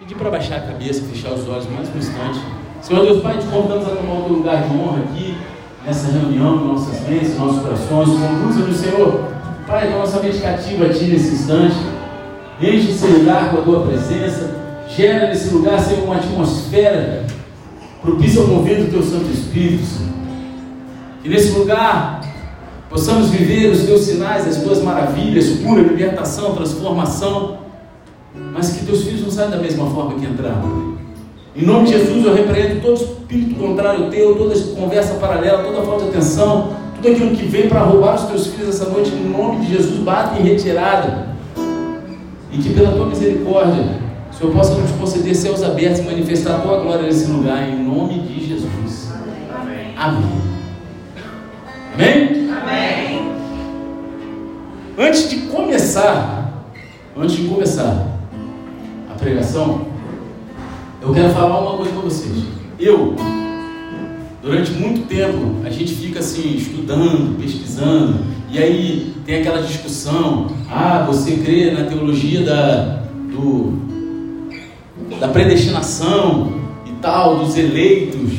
Pedir para baixar a cabeça, fechar os olhos mais um instante. Senhor Deus Pai, te convidamos a tomar o teu lugar de honra aqui, nessa reunião, nossas mentes, nossos corações. Conduza-nos, Senhor, Pai, nossa mente cativa a Ti nesse instante. Enche esse lugar com a Tua presença. Gera nesse lugar, Senhor, uma atmosfera propícia ao mover do Teu Santo Espírito, Senhor. Que nesse lugar possamos viver os Teus sinais, as Tuas maravilhas, cura, libertação, transformação mas que teus filhos não saiam da mesma forma que entraram. Em nome de Jesus, eu repreendo todo espírito contrário teu, toda conversa paralela, toda falta de atenção, tudo aquilo que vem para roubar os teus filhos essa noite, em nome de Jesus, bate em retirada. E que pela tua misericórdia, o Senhor possa nos conceder céus abertos e manifestar a tua glória nesse lugar, em nome de Jesus. Amém. Amém. Amém? Amém. Antes de começar, antes de começar, pregação, eu quero falar uma coisa para vocês. Eu, durante muito tempo, a gente fica assim, estudando, pesquisando, e aí tem aquela discussão: ah, você crê na teologia da, do, da predestinação e tal, dos eleitos.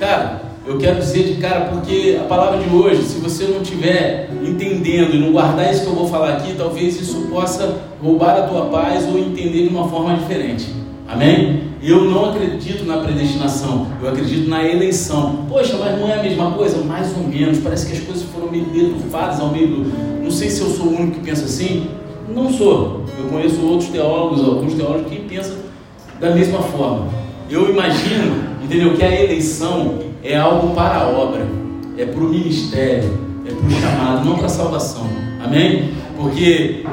Cara, eu quero dizer de cara, porque a palavra de hoje, se você não estiver entendendo e não guardar isso que eu vou falar aqui, talvez isso possa roubar a tua paz ou entender de uma forma diferente. Amém? Eu não acredito na predestinação, eu acredito na eleição. Poxa, mas não é a mesma coisa? Mais ou menos. Parece que as coisas foram meio deturpadas ao meio do. Não sei se eu sou o único que pensa assim. Não sou. Eu conheço outros teólogos, alguns teólogos que pensam da mesma forma. Eu imagino, entendeu, que a eleição é algo para a obra, é para o ministério, é para o chamado, não para a salvação. Amém? Porque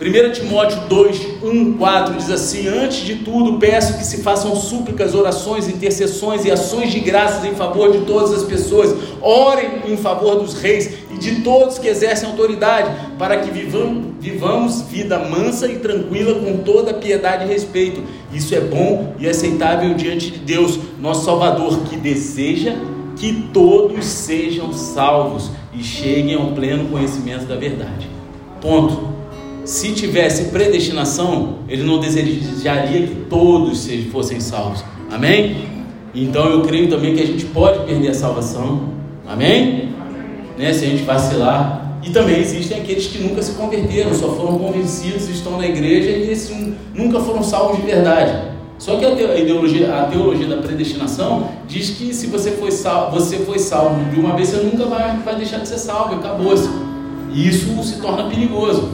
1 Timóteo 2, 1, 4 diz assim: Antes de tudo, peço que se façam súplicas, orações, intercessões e ações de graças em favor de todas as pessoas. Orem em favor dos reis e de todos que exercem autoridade, para que vivamos, vivamos vida mansa e tranquila com toda piedade e respeito. Isso é bom e aceitável diante de Deus, nosso Salvador, que deseja que todos sejam salvos e cheguem ao pleno conhecimento da verdade. Ponto se tivesse predestinação, ele não desejaria que todos fossem salvos. Amém? Então eu creio também que a gente pode perder a salvação. Amém? Né? Se a gente vacilar. E também existem aqueles que nunca se converteram, só foram convencidos, estão na igreja e esses nunca foram salvos de verdade. Só que a teologia, a teologia da predestinação diz que se você foi salvo, você foi salvo de uma vez, você nunca vai, vai deixar de ser salvo, acabou-se. E isso se torna perigoso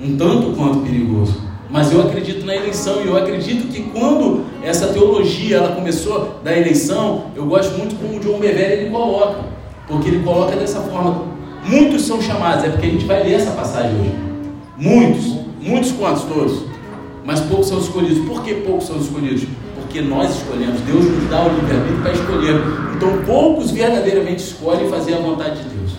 um tanto quanto perigoso. Mas eu acredito na eleição e eu acredito que quando essa teologia ela começou da eleição, eu gosto muito como o John Bevere ele coloca, porque ele coloca dessa forma: muitos são chamados, é porque a gente vai ler essa passagem hoje. Muitos, muitos quantos todos, mas poucos são escolhidos. Por que poucos são escolhidos? Porque nós escolhemos, Deus nos dá o livre-arbítrio para escolher. Então poucos verdadeiramente escolhem fazer a vontade de Deus.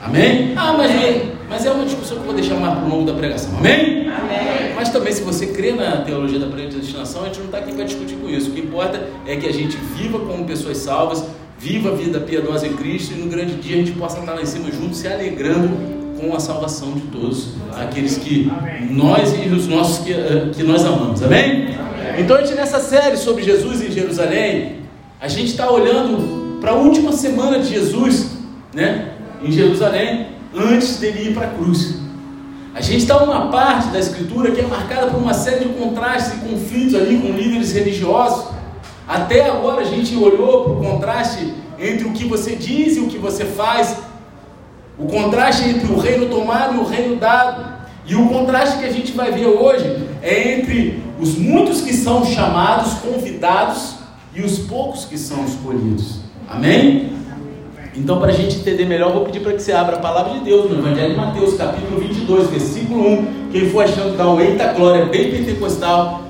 Amém? Ah, mas é, mas é uma discussão que eu vou deixar mais para o longo da pregação. Amém? Amém? Mas também, se você crê na teologia da predestinação, a gente não está aqui para discutir com isso. O que importa é que a gente viva como pessoas salvas, viva a vida piedosa em Cristo e no grande dia a gente possa estar lá em cima juntos, se alegrando com a salvação de todos aqueles que Amém. nós e os nossos que, eh, que nós amamos. Amém? Amém? Então, a gente nessa série sobre Jesus em Jerusalém, a gente está olhando para a última semana de Jesus, né? em Jerusalém antes dele ir para a cruz. A gente está numa parte da escritura que é marcada por uma série de contrastes e conflitos ali com líderes religiosos. Até agora a gente olhou para o contraste entre o que você diz e o que você faz, o contraste entre o reino tomado e o reino dado. E o contraste que a gente vai ver hoje é entre os muitos que são chamados, convidados, e os poucos que são escolhidos. Amém? Então, para a gente entender melhor, vou pedir para que você abra a palavra de Deus no Evangelho de Mateus, capítulo 22, versículo 1. Quem for achando que dá um eita glória, bem pentecostal.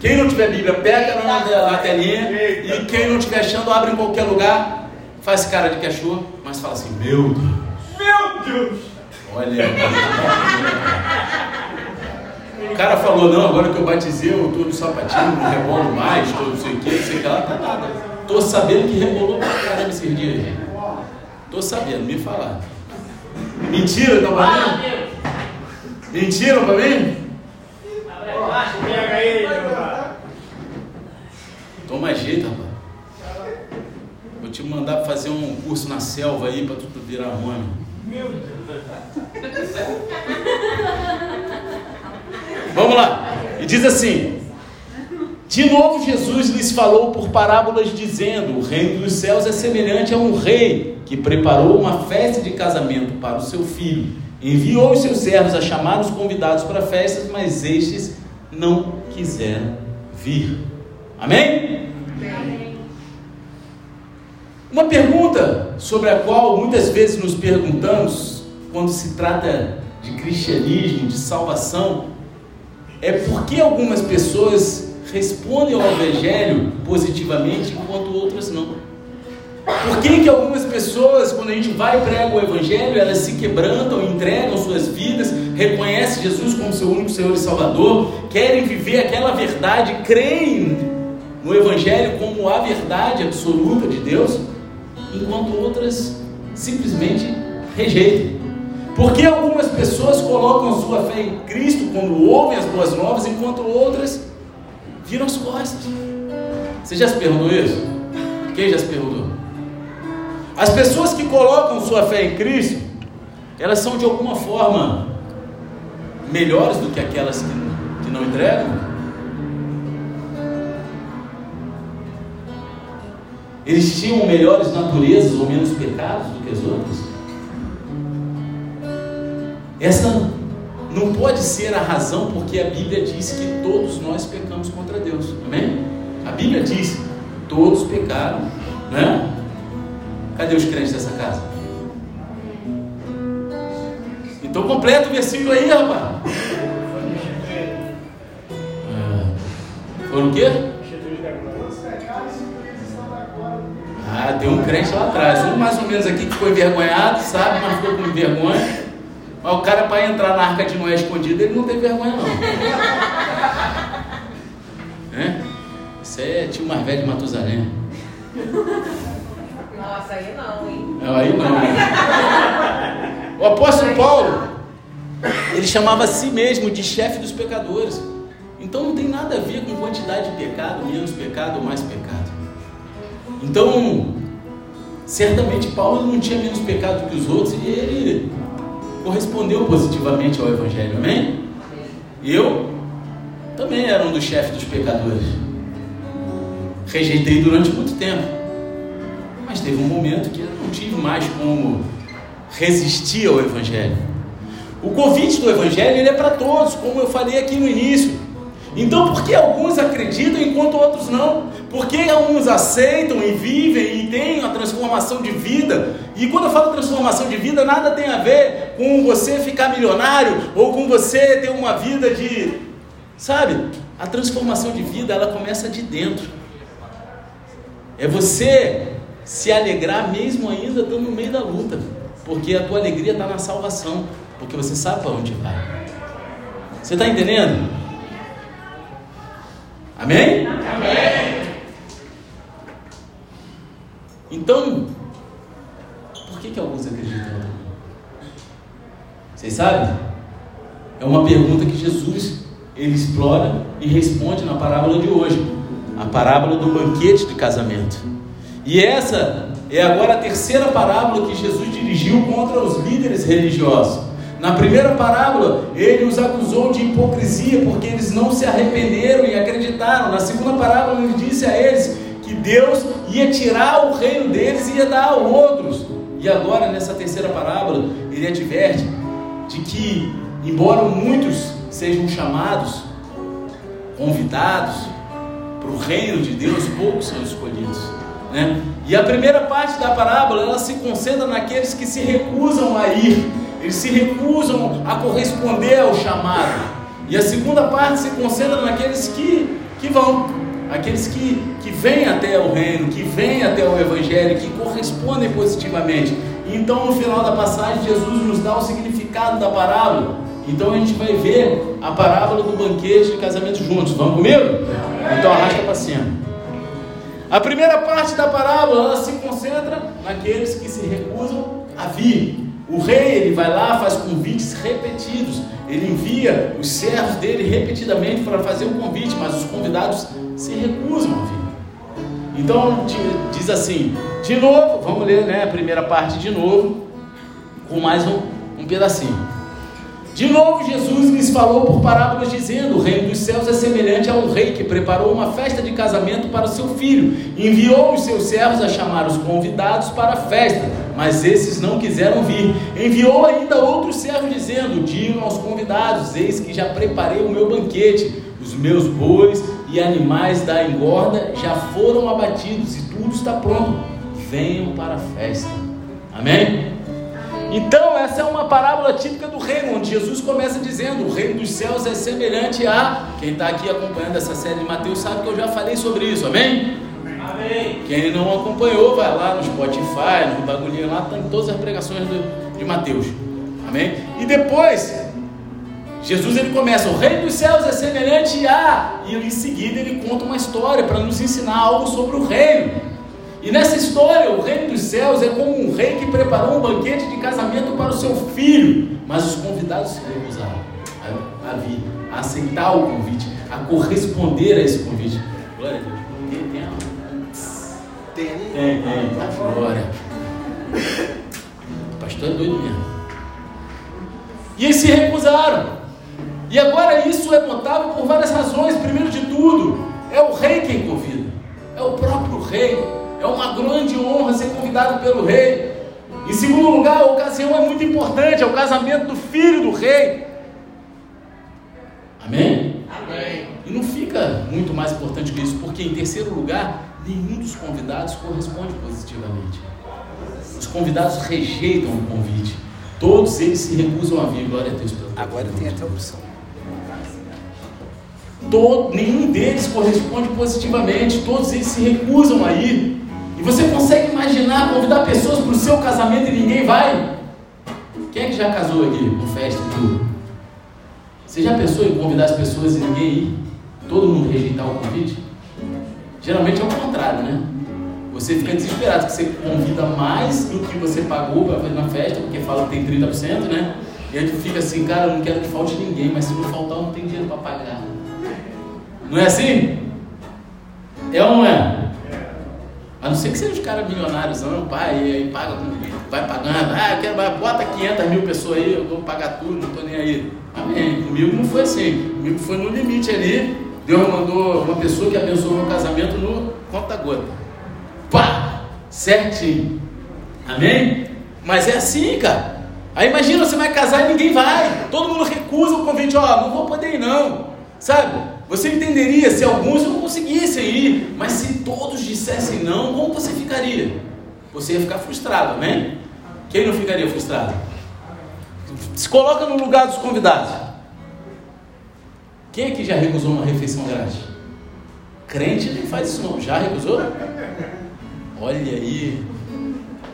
Quem não tiver Bíblia, pega na, na telinha. E quem não estiver achando, abre em qualquer lugar. Faz cara de achou, mas fala assim: Meu Deus. Olha. O cara falou, não, agora que eu batizei, eu tô no sapatinho, não rebolo mais, tô não sei o que, não sei o que lá, tá nada. Tô sabendo que rebolou pra caramba esses dias aí. Tô sabendo, me falar. Mentira, tá valendo? Mentira pra mim? Toma jeito, rapaz. Vou te mandar fazer um curso na selva aí pra tu virar homem. Meu Deus. Vamos lá. E diz assim: De novo Jesus lhes falou por parábolas, dizendo: O reino dos céus é semelhante a um rei que preparou uma festa de casamento para o seu filho. Enviou os seus servos a chamar os convidados para festas, mas estes não quiseram vir. Amém? Amém. Uma pergunta sobre a qual muitas vezes nos perguntamos quando se trata de cristianismo, de salvação, é por que algumas pessoas respondem ao Evangelho positivamente enquanto outras não. Por que, que algumas pessoas, quando a gente vai e prega o Evangelho, elas se quebrantam, entregam suas vidas, reconhecem Jesus como seu único Senhor e Salvador, querem viver aquela verdade, creem no Evangelho como a verdade absoluta de Deus, enquanto outras simplesmente rejeitam. Porque algumas pessoas colocam sua fé em Cristo quando ouvem as boas novas, enquanto outras viram as costas. Você já se perguntou isso? Quem já se perguntou? As pessoas que colocam sua fé em Cristo, elas são de alguma forma melhores do que aquelas que, que não entregam? Eles tinham melhores naturezas ou menos pecados do que as outras? Essa não pode ser a razão porque a Bíblia diz que todos nós pecamos contra Deus. Amém? A Bíblia diz: todos pecaram, né? Cadê os crentes dessa casa? Então completa o versículo aí, rapaz. É. Foram o quê? Ah, tem um crente lá atrás. Um mais ou menos aqui que ficou envergonhado, sabe, mas ficou com vergonha. Mas o cara, para entrar na arca de Noé escondido, ele não tem vergonha, não. é? Isso é tio mais velho de Matusalém. Nossa, aí não, hein? Aí não. Né? O apóstolo Paulo, ele chamava a si mesmo de chefe dos pecadores. Então não tem nada a ver com quantidade de pecado, menos pecado ou mais pecado. Então, certamente Paulo não tinha menos pecado que os outros e ele correspondeu positivamente ao Evangelho, amém? Eu também era um dos chefes dos pecadores. Rejeitei durante muito tempo. Mas teve um momento que eu não tive mais como resistir ao Evangelho. O convite do Evangelho ele é para todos, como eu falei aqui no início. Então, por que alguns acreditam enquanto outros não? Por que alguns aceitam e vivem e têm a transformação de vida? E quando eu falo transformação de vida, nada tem a ver com você ficar milionário ou com você ter uma vida de. Sabe? A transformação de vida ela começa de dentro. É você se alegrar mesmo ainda estando no meio da luta, porque a tua alegria está na salvação, porque você sabe para onde vai. Você está entendendo? Amém? Amém. Então, por que, que alguns acreditam? Vocês sabem? É uma pergunta que Jesus ele explora e responde na parábola de hoje, a parábola do banquete de casamento. E essa é agora a terceira parábola que Jesus dirigiu contra os líderes religiosos. Na primeira parábola, ele os acusou de hipocrisia porque eles não se arrependeram e acreditaram. Na segunda parábola, ele disse a eles Deus ia tirar o reino deles e ia dar a outros. E agora, nessa terceira parábola, ele adverte de que, embora muitos sejam chamados, convidados para o reino de Deus, poucos são escolhidos. Né? E a primeira parte da parábola ela se concentra naqueles que se recusam a ir eles se recusam a corresponder ao chamado. E a segunda parte se concentra naqueles que, que vão, aqueles que, que vêm até o reino, que vêm até o Evangelho, que correspondem positivamente. Então, no final da passagem, Jesus nos dá o significado da parábola. Então, a gente vai ver a parábola do banquete de casamento juntos. Vamos comigo? Então, arrasta para cima. A primeira parte da parábola ela se concentra naqueles que se recusam a vir. O rei, ele vai lá, faz convites repetidos. Ele envia os servos dele repetidamente para fazer um convite, mas os convidados se recusam a vir. Então diz assim, de novo, vamos ler né, a primeira parte de novo, com mais um, um pedacinho. De novo, Jesus lhes falou por parábolas, dizendo: O reino dos céus é semelhante a um rei que preparou uma festa de casamento para o seu filho. Enviou os seus servos a chamar os convidados para a festa, mas esses não quiseram vir. Enviou ainda outros servos, dizendo: Digam aos convidados: Eis que já preparei o meu banquete. Os meus bois e animais da engorda já foram abatidos e tudo está pronto. Venham para a festa. Amém? Então, essa é uma parábola típica do reino, onde Jesus começa dizendo: o reino dos céus é semelhante a. Quem está aqui acompanhando essa série de Mateus sabe que eu já falei sobre isso, amém? Amém. Quem não acompanhou, vai lá no Spotify, no bagulhinho lá, tem todas as pregações do, de Mateus, amém? E depois, Jesus ele começa: o reino dos céus é semelhante a. E em seguida ele conta uma história para nos ensinar algo sobre o reino. E nessa história, o reino dos céus é como um rei que preparou um banquete de casamento para o seu filho, mas os convidados se recusaram a, a vir, a aceitar o convite, a corresponder a esse convite. Glória a Deus. Tem, tem, tem, tem, tem, tá glória. O pastor é doido mesmo. E eles se recusaram. E agora isso é notável por várias razões. Primeiro de tudo, é o rei quem convida, é o próprio rei. É uma grande honra ser convidado pelo rei. Em segundo lugar, a ocasião é muito importante, é o casamento do filho do rei. Amém? Amém. E não fica muito mais importante que isso, porque em terceiro lugar, nenhum dos convidados corresponde positivamente. Os convidados rejeitam o convite. Todos eles se recusam a vir. Glória a Deus. Agora tem até opção. Todo, nenhum deles corresponde positivamente. Todos eles se recusam a ir. E você consegue imaginar convidar pessoas para o seu casamento e ninguém vai? Quem é que já casou aqui com festa e tudo? Você já pensou em convidar as pessoas e ninguém ir? Todo mundo rejeitar o convite? Geralmente é o contrário, né? Você fica desesperado que você convida mais do que você pagou para fazer na festa, porque fala que tem 30%, né? E aí tu fica assim, cara, eu não quero que falte ninguém, mas se não faltar, eu não tem dinheiro para pagar. Não é assim? É ou não é? A não ser que seja os caras milionários, não, pai, aí paga, vai pagando, ah, quero, bota 500 mil pessoas aí, eu vou pagar tudo, não estou nem aí. Amém. Comigo não foi assim, comigo foi no limite ali. Deus mandou uma pessoa que abençoou meu casamento no conta-gota. Pá! Certinho. Amém? Mas é assim, cara. Aí imagina, você vai casar e ninguém vai. Todo mundo recusa o convite, ó, não vou poder ir não. Sabe? Você entenderia se alguns não conseguissem ir, mas se todos dissessem não, como você ficaria? Você ia ficar frustrado, amém? Quem não ficaria frustrado? Se coloca no lugar dos convidados. Quem aqui já recusou uma refeição grátis? Crente nem faz isso não. Já recusou? Olha aí.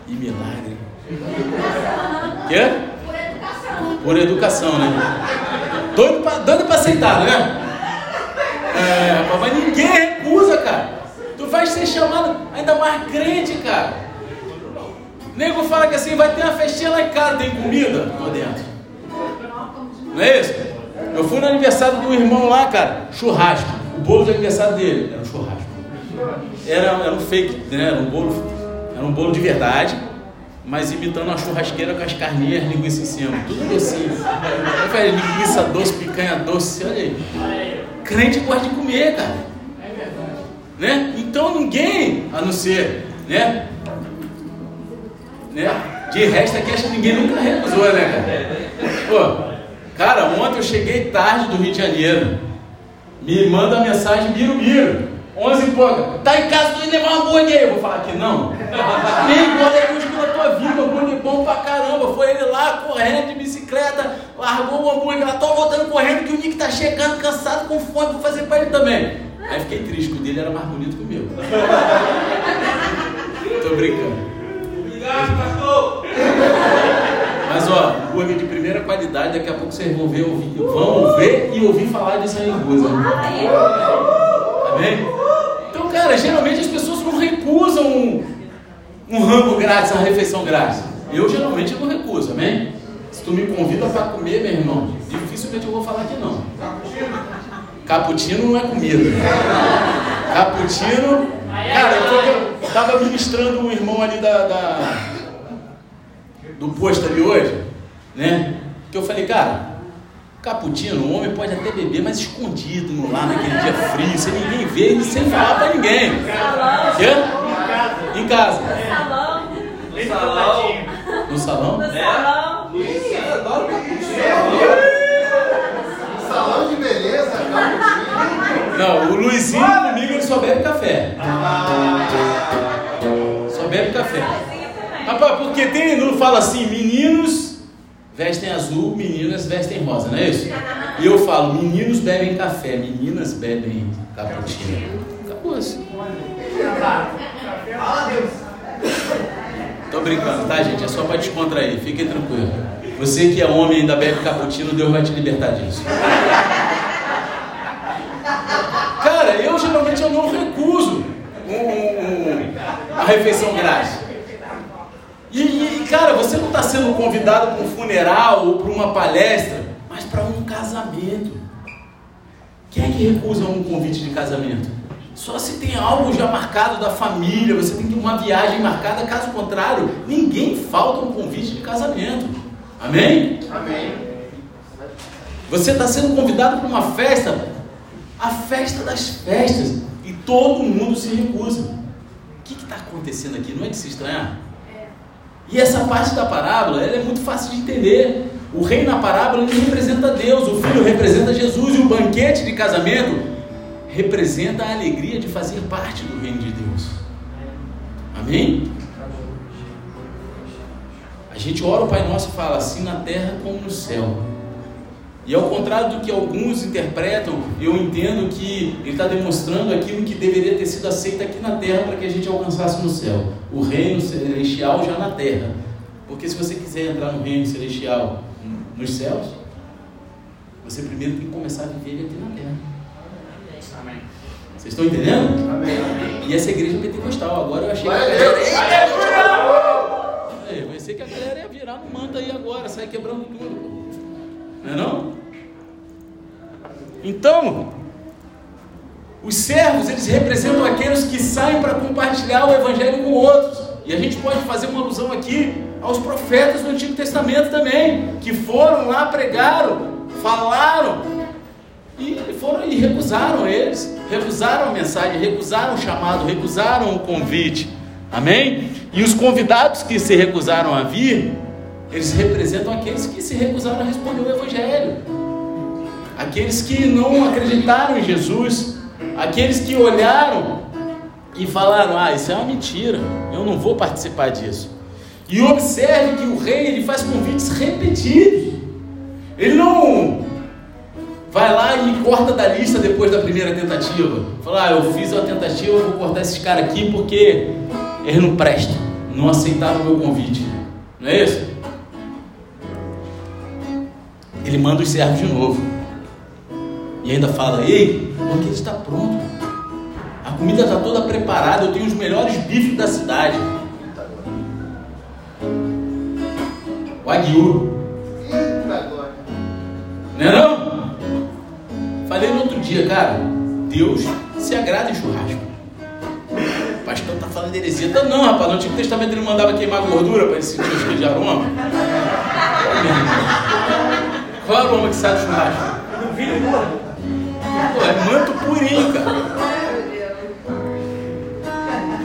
E milagre. Quê? Por educação. Por educação, né? Doido para aceitar, né? É, mas ninguém recusa, cara. Tu vai ser chamado, ainda mais crente, cara. Nego fala que assim, vai ter uma festinha lá em casa, tem comida? Tô dentro. Não é isso? Eu fui no aniversário do irmão lá, cara, churrasco. O bolo de aniversário dele era um churrasco. Era, era um fake, né? Era um bolo, era um bolo de verdade, mas imitando uma churrasqueira com as carninhas, linguiça em cima. Tudo docinho. Eu falei, linguiça doce, picanha doce, olha aí. Crente gosta de comer, cara. É verdade. Né? Então ninguém, a não ser, né? né? De resto aqui acho que ninguém nunca recusou, né, cara? Pô, cara, ontem eu cheguei tarde do Rio de Janeiro. Me manda mensagem, miro, miro. 11 e pouco. Tá em casa, tu levar uma hambúrguer aí. Eu vou falar que não. Nem olha aí tua vida, hambúrguer bom pra caramba. Foi ele lá correndo de bicicleta, largou o hambúrguer lá, tô voltando correndo que o Nick tá chegando cansado, com fome, vou fazer pra ele também. Aí fiquei triste, o dele era mais bonito que o meu. Tô brincando. Obrigado, pastor! Mas ó, hambúrguer de primeira qualidade, daqui a pouco vocês vão ver, ouvir, vão ver e ouvir falar disso aí em Guza. Amém? Cara, geralmente as pessoas não recusam um, rango grátis, uma refeição grátis. Eu geralmente não recuso, amém? Se tu me convida para comer, meu irmão, dificilmente eu vou falar que não. Cappuccino não é comida. Cappuccino Cara, eu estava ministrando um irmão ali da, da, do posto ali hoje, né? Que eu falei, cara, cappuccino, o homem pode até beber, mas escondido lá naquele dia frio, sem ninguém ver e sem falar pra ninguém. Quê? Em casa. No salão. No salão. No salão? No salão. Eu adoro cappuccino. Salão de beleza, cappuccino. Não, o Luizinho comigo ele só bebe café. Só bebe café. Também. Rapaz, porque tem, não fala assim, meninos vestem azul, meninas vestem rosa, não é isso? E eu falo, meninos bebem café, meninas bebem cappuccino. Acabou assim. Tô brincando, tá, gente? É só pra descontrair, fiquem tranquilos. Você que é homem e ainda bebe cappuccino, Deus vai te libertar disso. Cara, eu geralmente eu não recuso um, um, a refeição grátis. E, e, cara, você não está sendo convidado para um funeral ou para uma palestra, mas para um casamento. Quem é que recusa um convite de casamento? Só se tem algo já marcado da família, você tem uma viagem marcada, caso contrário, ninguém falta um convite de casamento. Amém? Amém. Você está sendo convidado para uma festa, a festa das festas, e todo mundo se recusa. O que está acontecendo aqui? Não é de se estranhar? E essa parte da parábola ela é muito fácil de entender. O rei na parábola ele representa Deus, o filho representa Jesus e o banquete de casamento representa a alegria de fazer parte do reino de Deus. Amém? A gente ora o Pai Nosso e fala assim na terra como no céu. E ao contrário do que alguns interpretam, eu entendo que ele está demonstrando aquilo que deveria ter sido aceito aqui na terra para que a gente alcançasse no céu. O reino celestial já na terra. Porque se você quiser entrar no reino celestial nos céus, você primeiro tem que começar a viver aqui na terra. Vocês estão entendendo? Amém. E essa igreja é pentecostal. Agora eu achei que a galera. É, eu pensei que a galera ia virar no manto aí agora, sair quebrando tudo. Não é não? Então, os servos, eles representam aqueles que saem para compartilhar o evangelho com outros. E a gente pode fazer uma alusão aqui aos profetas do Antigo Testamento também, que foram lá, pregaram, falaram e foram e recusaram eles, recusaram a mensagem, recusaram o chamado, recusaram o convite. Amém? E os convidados que se recusaram a vir, eles representam aqueles que se recusaram a responder o Evangelho, aqueles que não acreditaram em Jesus, aqueles que olharam e falaram: Ah, isso é uma mentira, eu não vou participar disso. E observe que o rei ele faz convites repetidos, ele não vai lá e corta da lista depois da primeira tentativa. Fala, ah, eu fiz uma tentativa, vou cortar esses caras aqui porque eles não prestam, não aceitaram o meu convite. Não é isso? Ele manda os servos de novo. E ainda fala, ei, o banquete está pronto. A comida está toda preparada, eu tenho os melhores bifes da cidade. O aguiú. Não é não? Falei no outro dia, cara, Deus se agrada em churrasco. O pastor tá falando de heresia. Então, não, rapaz, no Antigo Testamento ele mandava queimar gordura para ele sentir os de aroma. Qual é o aroma que sai do churrasco? Pô, é manto purinho, cara.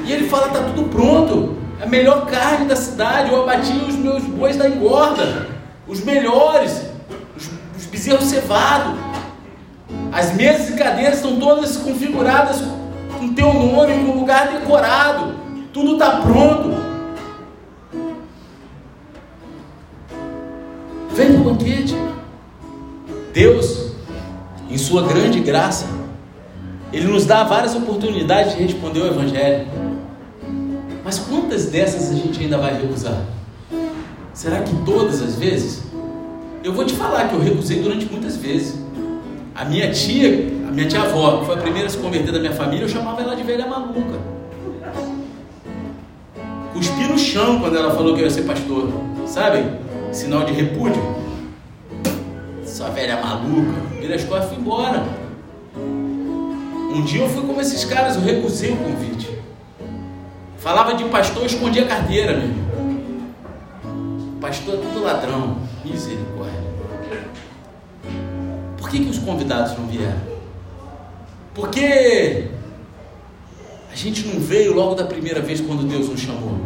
E ele fala, tá tudo pronto. É a melhor carne da cidade. Eu abati os meus bois da engorda. Os melhores. Os, os bezerros cevados. As mesas e cadeiras estão todas configuradas com teu nome, com lugar decorado. Tudo está pronto. Vem para o banquete. Deus, em sua grande graça, Ele nos dá várias oportunidades de responder o Evangelho. Mas quantas dessas a gente ainda vai recusar? Será que todas as vezes? Eu vou te falar que eu recusei durante muitas vezes. A minha tia, a minha tia avó, que foi a primeira a se converter da minha família, eu chamava ela de velha maluca. Cuspi no chão quando ela falou que eu ia ser pastor. Sabe? Sinal de repúdio. Sua velha maluca. Virei as costas e fui embora. Um dia eu fui como esses caras, eu recusei o convite. Falava de pastor, escondia a carteira, meu. Pastor é tudo ladrão. Misericórdia. Que, que os convidados não vieram? Porque a gente não veio logo da primeira vez quando Deus nos chamou.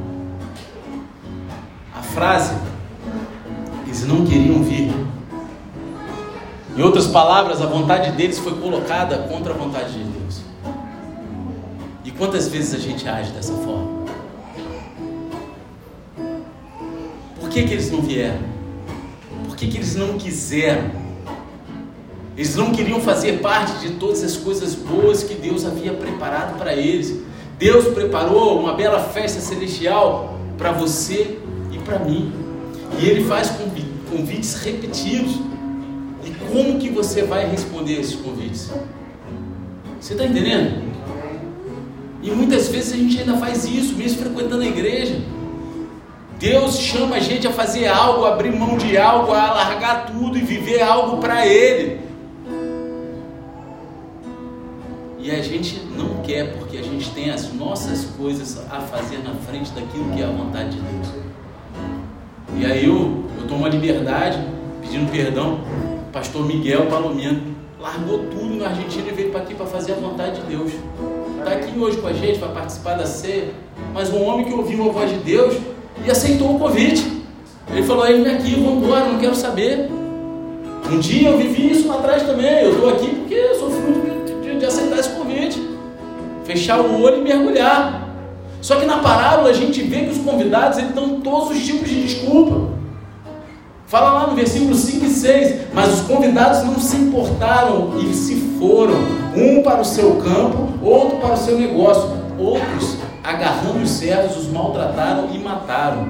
A frase, eles não queriam vir. Em outras palavras, a vontade deles foi colocada contra a vontade de Deus. E quantas vezes a gente age dessa forma? Por que, que eles não vieram? Por que, que eles não quiseram? Eles não queriam fazer parte de todas as coisas boas que Deus havia preparado para eles. Deus preparou uma bela festa celestial para você e para mim. E Ele faz convites repetidos. E como que você vai responder esses convites? Você está entendendo? E muitas vezes a gente ainda faz isso, mesmo frequentando a igreja. Deus chama a gente a fazer algo, abrir mão de algo, a largar tudo e viver algo para Ele. E a gente não quer porque a gente tem as nossas coisas a fazer na frente daquilo que é a vontade de Deus. E aí eu, eu tomo a liberdade, pedindo perdão, pastor Miguel Palomino largou tudo na Argentina e veio para aqui para fazer a vontade de Deus. Está aqui hoje com a gente para participar da ceia, mas um homem que ouviu a voz de Deus e aceitou o convite. Ele falou: vem aqui, vamos embora, não quero saber. Um dia eu vivi isso lá atrás também. Eu estou aqui porque eu sou fruto de aceitar esse convite, fechar o olho e mergulhar. Só que na parábola a gente vê que os convidados eles dão todos os tipos de desculpa. Fala lá no versículo 5 e 6, mas os convidados não se importaram e se foram, um para o seu campo, outro para o seu negócio, outros, agarrando os servos, os maltrataram e mataram.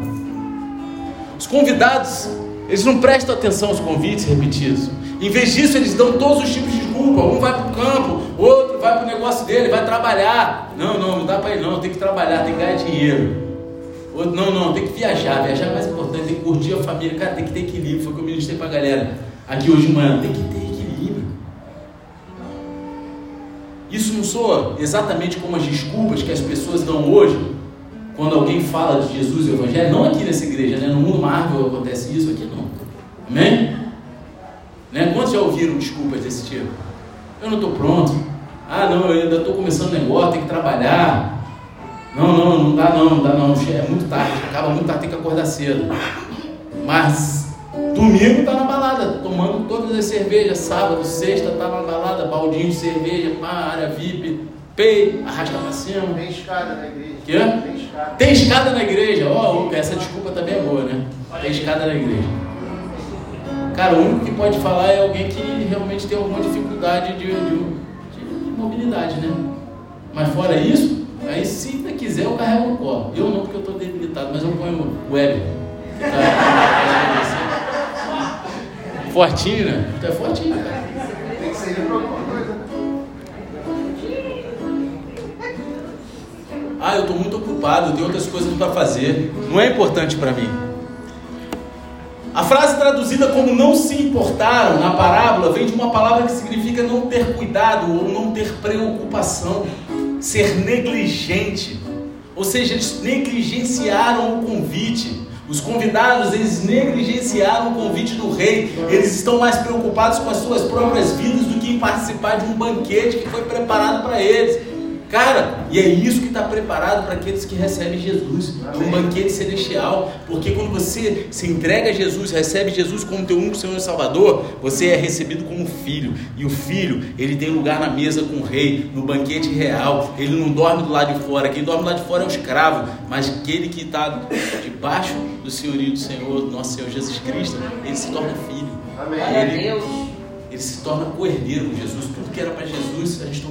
Os convidados, eles não prestam atenção aos convites repetidos. Em vez disso, eles dão todos os tipos de desculpa. Um vai para o campo, outro vai para o negócio dele, vai trabalhar. Não, não, não dá para ir não, tem que trabalhar, tem que ganhar dinheiro. Outro, não, não, tem que viajar, viajar é mais importante, tem que curtir a família, cara, tem que ter equilíbrio. Foi o que eu ministrei para a galera aqui hoje de manhã, tem que ter equilíbrio. Isso não soa exatamente como as desculpas que as pessoas dão hoje quando alguém fala de Jesus e o Evangelho, não aqui nessa igreja, né? no mundo Marvel acontece isso, aqui não. Amém? Né? Quantos já ouviram desculpas desse tipo? Eu não estou pronto. Ah, não, eu ainda estou começando negócio, tem que trabalhar. Não, não, não dá não, não dá não. É muito tarde, acaba muito tarde, tem que acordar cedo. Mas domingo está na balada, tomando todas as cervejas. Sábado, sexta, está na balada, baldinho de cerveja, pá, área VIP, pei, arrasta para cima. Tem escada na igreja. Quê? Tem escada. Tem escada na igreja. Ó, oh, essa desculpa também é boa, né? Tem escada na igreja. Cara, o único que pode falar é alguém que realmente tem alguma dificuldade de, de, de mobilidade, né? Mas fora isso, aí se quiser eu carrego no colo. Eu não, porque eu estou debilitado, mas eu ponho o web. Tá? Fortinho, né? Tu é fortinho, cara. Tem que servir pra alguma Ah, eu estou muito ocupado, eu tenho outras coisas para fazer. Não é importante para mim. A frase traduzida como não se importaram na parábola vem de uma palavra que significa não ter cuidado ou não ter preocupação, ser negligente. Ou seja, eles negligenciaram o convite. Os convidados, eles negligenciaram o convite do rei. Eles estão mais preocupados com as suas próprias vidas do que em participar de um banquete que foi preparado para eles. Cara, e é isso que está preparado para aqueles que recebem Jesus, um banquete celestial, porque quando você se entrega a Jesus, recebe Jesus como teu único Senhor e Salvador, você é recebido como filho, e o filho, ele tem lugar na mesa com o rei, no banquete real, ele não dorme do lado de fora, quem dorme do lado de fora é o escravo, mas aquele que está debaixo do senhorio do Senhor, nosso Senhor Jesus Cristo, ele se torna filho. Amém. Ele, Deus. ele se torna co-herdeiro com Jesus, tudo que era para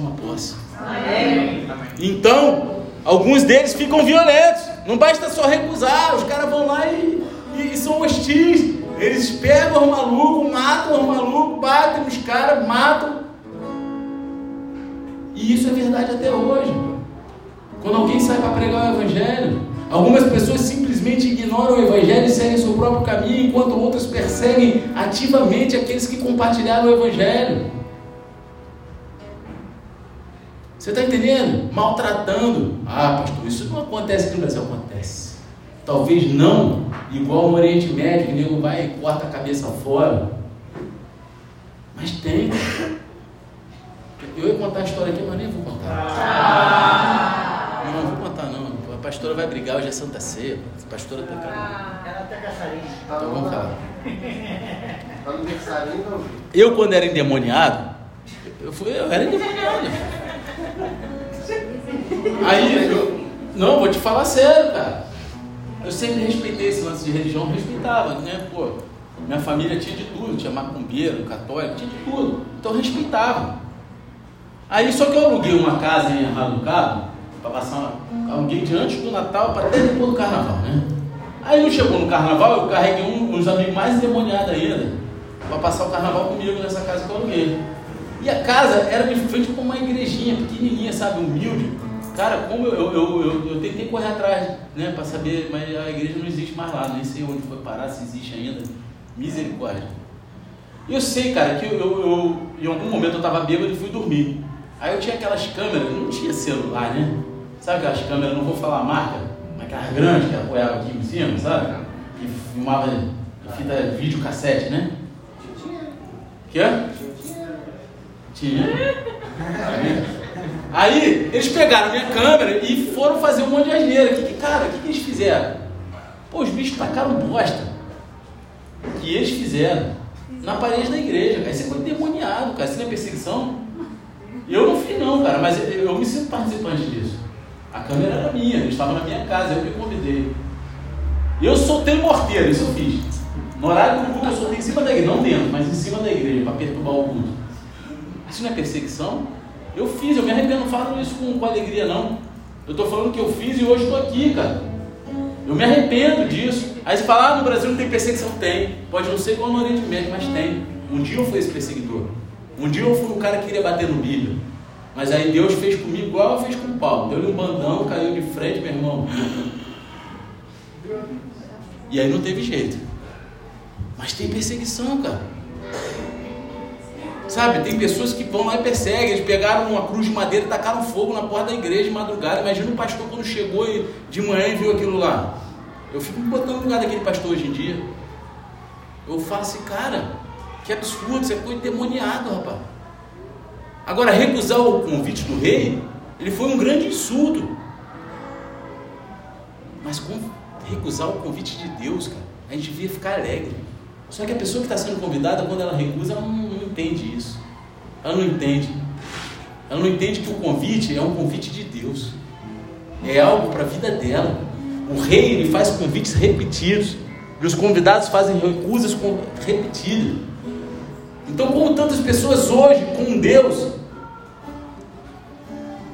Jesus, a gente toma posse. Amém. Então, alguns deles ficam violentos. Não basta só recusar, os caras vão lá e, e- e são hostis. Eles pegam os malucos, matam os malucos, batem nos caras, matam. E isso é verdade até hoje. Quando alguém sai para pregar o Evangelho, algumas pessoas simplesmente ignoram o Evangelho e seguem seu próprio caminho, enquanto outras perseguem ativamente aqueles que compartilharam o Evangelho. Você está entendendo? Maltratando. Ah, pastor, isso não acontece aqui no Brasil. Acontece. Talvez não igual no Oriente Médio, que o nego vai e corta a cabeça fora. Mas tem. Eu ia contar a história aqui, mas nem vou contar. Não, não vou contar não. A pastora vai brigar, hoje é Santa Ceia. A pastora tem que. Ela até caçarinho. Tá Então vamos falar. Tá no mixarinho, não. Eu, quando era endemoniado, eu, fui, eu era endemoniado. Aí, eu, não, vou te falar sério, cara. Eu sempre respeitei esse lance de religião, respeitava, né? Pô, minha família tinha de tudo, tinha macumbeiro, católico, tinha de tudo. Então eu respeitava. Aí, só que eu aluguei uma casa em Arrado do Cabo, para passar uma, aluguei antes do Natal para até depois do Carnaval, né? Aí não chegou no Carnaval, eu carreguei um, uns amigos mais endemoniados ainda, para passar o Carnaval comigo nessa casa que eu aluguei. E a casa era de frente com uma igrejinha pequenininha, sabe, humilde. Cara, como eu, eu, eu, eu, tentei correr atrás, né, para saber, mas a igreja não existe mais lá, nem sei onde foi parar, se existe ainda. Misericórdia. E eu sei, cara, que eu, eu, eu- em algum momento eu estava bêbado e fui dormir. Aí eu tinha aquelas câmeras, não tinha celular, né? Sabe aquelas câmeras, não vou falar a marca, mas aquelas grandes que apoiava aqui em cima, sabe? Que filmava fita vídeo cassete, né? Que é? Tinha. Aí eles pegaram minha câmera e foram fazer um monte de asneira. Que, que, cara, o que, que eles fizeram? Pô, os bichos tacaram bosta. Que eles fizeram na parede da igreja, cara. Isso é coisa demoniado, cara. Isso não é perseguição. Eu não fiz não, cara, mas eu, eu me sinto participante disso. A câmera era minha, eles estavam na minha casa, eu me convidei. Eu soltei morteiro, isso eu fiz. No horário do culto eu soltei em cima da igreja, não dentro, mas em cima da igreja, para perturbar o culto. Isso não é perseguição? Eu fiz, eu me arrependo, não falo isso com, com alegria, não. Eu estou falando que eu fiz e hoje estou aqui, cara. Eu me arrependo disso. Aí você fala, ah, no Brasil não tem perseguição? Tem. Pode não ser igual no Oriente Médio, mas tem. Um dia eu fui esse perseguidor. Um dia eu fui o cara que queria bater no Bíblia. Mas aí Deus fez comigo igual fez com o Paulo. Deu-lhe um bandão, caiu de frente, meu irmão. E aí não teve jeito. Mas tem perseguição, cara. Sabe, tem pessoas que vão lá e perseguem. Eles pegaram uma cruz de madeira e tacaram fogo na porta da igreja de madrugada. Imagina o pastor quando chegou de manhã e viu aquilo lá. Eu fico me botando no lugar daquele pastor hoje em dia. Eu falo assim, cara, que absurdo, isso é coisa demoniado, rapaz. Agora, recusar o convite do rei, ele foi um grande insulto. Mas recusar o convite de Deus, cara, a gente devia ficar alegre. Só que a pessoa que está sendo convidada, quando ela recusa, ela não entende isso. Ela não entende. Ela não entende que o convite é um convite de Deus. É algo para a vida dela. O rei ele faz convites repetidos. E os convidados fazem recusas repetidas. Então, como tantas pessoas hoje com Deus,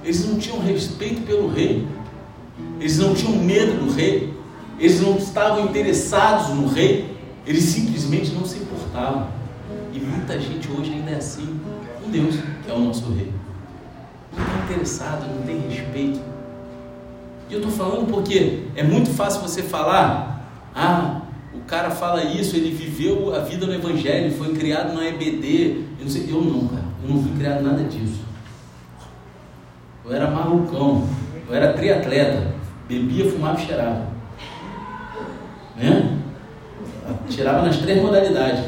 eles não tinham respeito pelo rei, eles não tinham medo do rei, eles não estavam interessados no rei, eles simplesmente não se importavam. E muita gente hoje ainda é assim com Deus, que é o nosso rei. Não está interessado, não tem respeito. E eu estou falando porque é muito fácil você falar, ah, o cara fala isso, ele viveu a vida no Evangelho, foi criado na EBD. Eu não sei, eu não, cara. Eu não fui criado nada disso. Eu era malucão, eu era triatleta, bebia, fumava e cheirava. Né? Tirava nas três modalidades.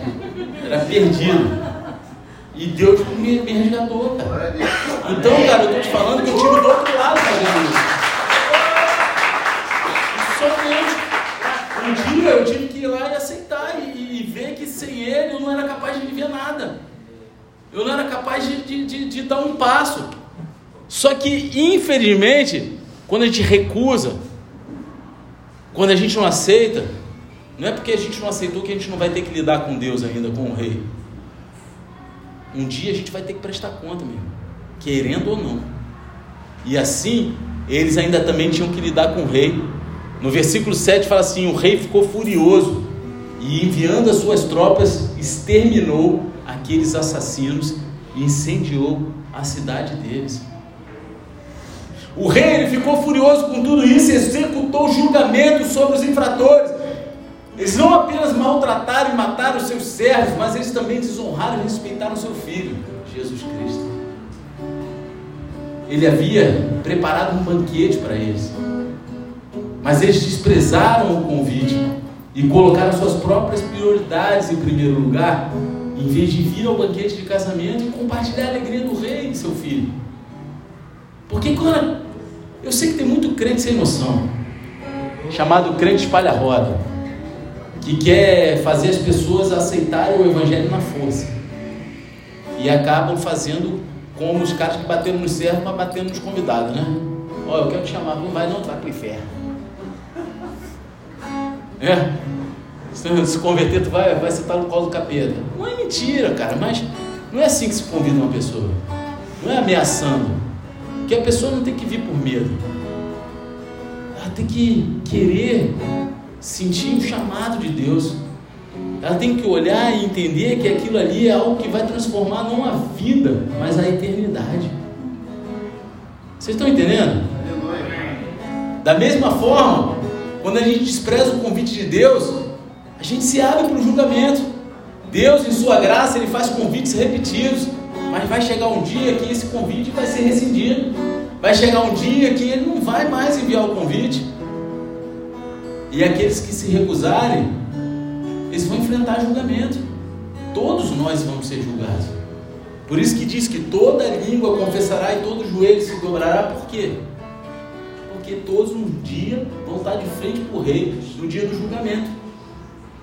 Era perdido. E Deus me, me resgatou, cara. Então, cara, eu tô te falando que eu tive do outro lado fazendo isso. Somente. Um dia eu tive que ir lá e aceitar e, e ver que sem ele eu não era capaz de viver nada. Eu não era capaz de, de, de, de dar um passo. Só que, infelizmente, quando a gente recusa, quando a gente não aceita, não é porque a gente não aceitou que a gente não vai ter que lidar com Deus ainda, com o rei. Um dia a gente vai ter que prestar conta mesmo, querendo ou não. E assim, eles ainda também tinham que lidar com o rei. No versículo 7 fala assim: o rei ficou furioso e, enviando as suas tropas, exterminou aqueles assassinos e incendiou a cidade deles. O rei ele ficou furioso com tudo isso e executou julgamento sobre os infratores. Eles não apenas maltrataram e mataram os seus servos, mas eles também desonraram e respeitaram o seu filho, Jesus Cristo. ele havia preparado um banquete para eles. Mas eles desprezaram o convite e colocaram suas próprias prioridades em primeiro lugar, em vez de vir ao banquete de casamento e compartilhar a alegria do rei e seu filho. Porque quando eu sei que tem muito crente sem noção, chamado crente espalha-roda, que quer fazer as pessoas aceitarem o evangelho na força. E acabam fazendo como os caras que bateram no servo, mas batendo nos convidados, né? Ó, eu quero te chamar, não vai não, vai pro inferno. É? Se se converter, tu vai, vai sentar no colo do capeta. Não é mentira, cara, mas não é assim que se convida uma pessoa. Não é ameaçando. Que a pessoa não tem que vir por medo. Ela tem que querer sentir o chamado de Deus. Ela tem que olhar e entender que aquilo ali é algo que vai transformar não a vida, mas a eternidade. Vocês estão entendendo? Da mesma forma, quando a gente despreza o convite de Deus, a gente se abre para o julgamento. Deus, em sua graça, ele faz convites repetidos, mas vai chegar um dia que esse convite vai ser rescindido. Vai chegar um dia que ele não vai mais enviar o convite. E aqueles que se recusarem, eles vão enfrentar julgamento. Todos nós vamos ser julgados. Por isso que diz que toda língua confessará e todo joelho se dobrará. Por quê? Porque todos um dia vão estar de frente para o rei no dia do julgamento.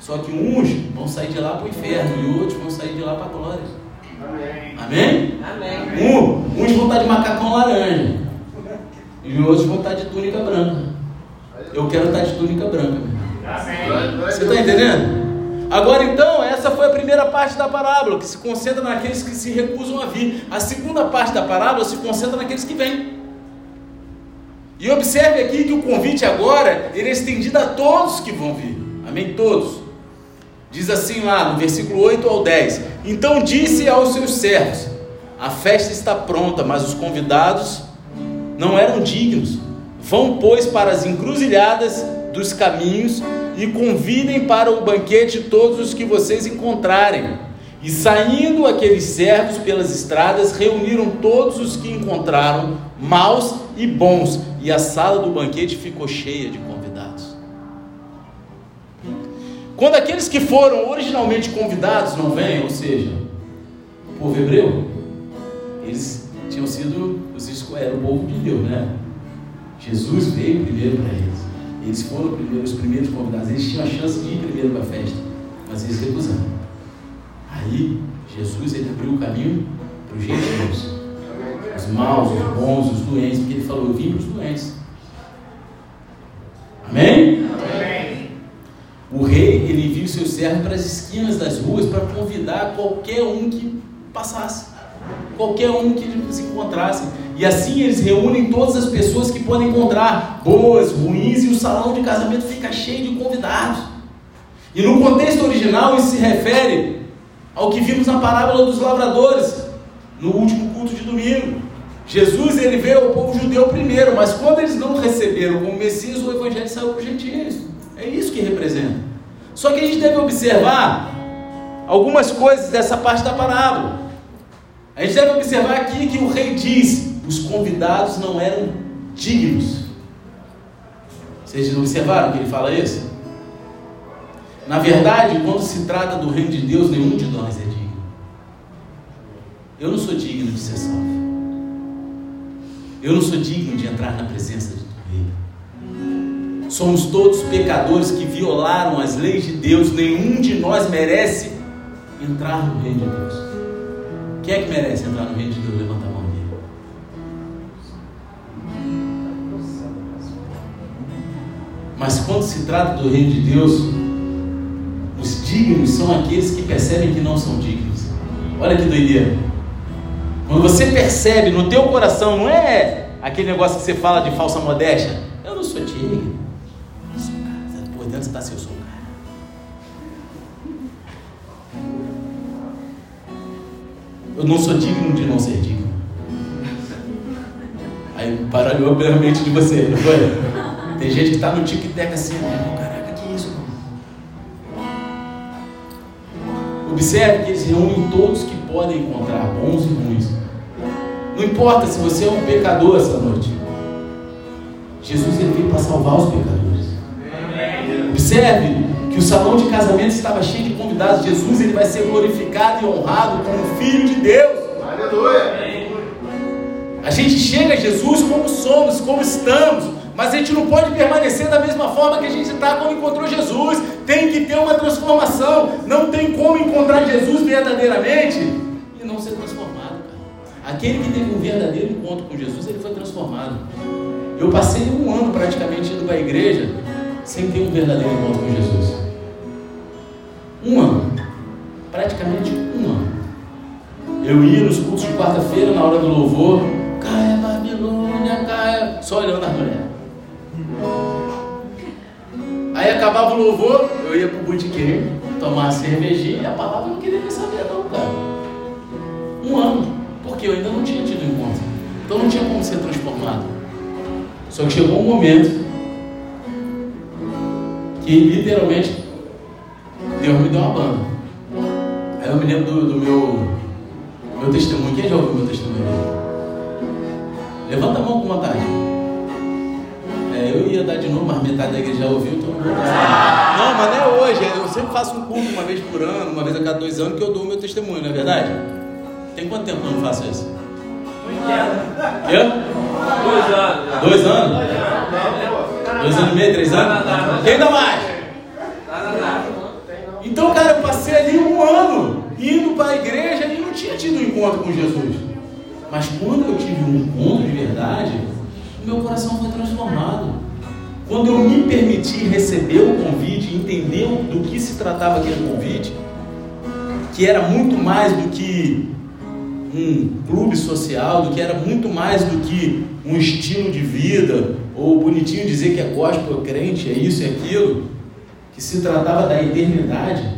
Só que uns vão sair de lá para o inferno e outros vão sair de lá para a glória. Amém? Amém. Um, uns vão estar de macacão laranja e outros vão estar de túnica branca. Eu quero estar de túnica branca. irmão. Você está entendendo? Agora então, essa foi a primeira parte da parábola, que se concentra naqueles que se recusam a vir. A segunda parte da parábola se concentra naqueles que vêm. E observe aqui que o convite agora ele é estendido a todos que vão vir. Amém? Todos. Diz assim lá no versículo 8 ao 10: Então disse aos seus servos: A festa está pronta, mas os convidados não eram dignos. Vão, pois, para as encruzilhadas dos caminhos e convidem para o banquete todos os que vocês encontrarem. E saindo aqueles servos pelas estradas, reuniram todos os que encontraram, maus e bons, e a sala do banquete ficou cheia de convidados. Quando aqueles que foram originalmente convidados não vêm, ou seja, o povo hebreu, eles tinham sido os era o povo de Deus, né? Jesus veio primeiro para eles. Eles foram primeiro, os primeiros convidados. Eles tinham a chance de ir primeiro para a festa, mas eles recusaram. Aí Jesus ele abriu o caminho para os gentios, os maus, os bons, os doentes, porque ele falou: Eu vim para os doentes. Amém? O rei ele envia os seus servos para as esquinas das ruas para convidar qualquer um que passasse, qualquer um que se encontrasse. E assim eles reúnem todas as pessoas que podem encontrar, boas, ruins, e o salão de casamento fica cheio de convidados. E no contexto original isso se refere ao que vimos na parábola dos lavradores, no último culto de domingo. Jesus ele veio ao povo judeu primeiro, mas quando eles não receberam como Messias, o evangelho saiu para os gentios. É isso que representa. Só que a gente deve observar algumas coisas dessa parte da parábola. A gente deve observar aqui que o rei diz: os convidados não eram dignos. Vocês observaram que ele fala isso? Na verdade, quando se trata do reino de Deus, nenhum de nós é digno. Eu não sou digno de ser salvo. Eu não sou digno de entrar na presença do Rei. Somos todos pecadores que violaram as leis de Deus. Nenhum de nós merece entrar no reino de Deus. Quem é que merece entrar no reino de Deus? Mas quando se trata do reino de Deus, os dignos são aqueles que percebem que não são dignos. Olha que doideira. Quando você percebe no teu coração, não é aquele negócio que você fala de falsa modéstia. Eu não sou digno. Eu sou cara. Por dentro está assim, eu sou cara. Eu não sou digno de não ser digno. Aí baralhou a mente de você, não foi? Tem gente que está no tic-tac assim, "Meu, caraca, que isso? Observe que eles reúnem todos que podem encontrar, bons e ruins. Não importa se você é um pecador essa noite. Jesus ele veio para salvar os pecadores. Observe que o salão de casamento estava cheio de convidados. Jesus ele vai ser glorificado e honrado como filho de Deus. Aleluia. A gente chega a Jesus como somos, como estamos, mas a gente não pode permanecer da mesma forma que a gente está quando encontrou Jesus. Tem que ter uma transformação. Não tem como encontrar Jesus verdadeiramente e não ser transformado. Cara. Aquele que teve um verdadeiro encontro com Jesus, ele foi transformado. Eu passei um ano praticamente indo para a igreja sem ter um verdadeiro encontro com Jesus. Um ano. Praticamente um ano. Eu ia nos cultos de quarta-feira, na hora do louvor, caia Babilônia, caia, só olhando as mulheres. Aí acabava o louvor, eu ia pro botequim, tomar uma cervejinha e a palavra não queria nem saber não, cara. Um ano, porque eu ainda não tinha tido encontro. Então não tinha como ser transformado. Só que chegou um momento que literalmente Deus me deu uma banda. Aí eu me lembro do, do meu, meu testemunho. Quem já ouviu meu testemunho? Levanta a mão com vontade. É, eu ia dar de novo, mas metade da igreja já ouviu, então não vou dar. Não, mas não é hoje. Eu sempre faço um culto uma vez por ano, uma vez a cada dois anos, que eu dou o meu testemunho, não é verdade? Tem quanto tempo que eu não faço isso? Quê? Dois anos. Dois anos? Dois anos e meio, três anos? Quem dá mais? Então, cara, eu passei ali um ano indo para a igreja e não tinha tido um encontro com Jesus. Mas quando eu tive um encontro de verdade, meu coração foi transformado. Quando eu me permiti receber o convite, entender do que se tratava aquele convite, que era muito mais do que um clube social, do que era muito mais do que um estilo de vida, ou bonitinho dizer que é gospel, é crente, é isso e é aquilo, que se tratava da eternidade,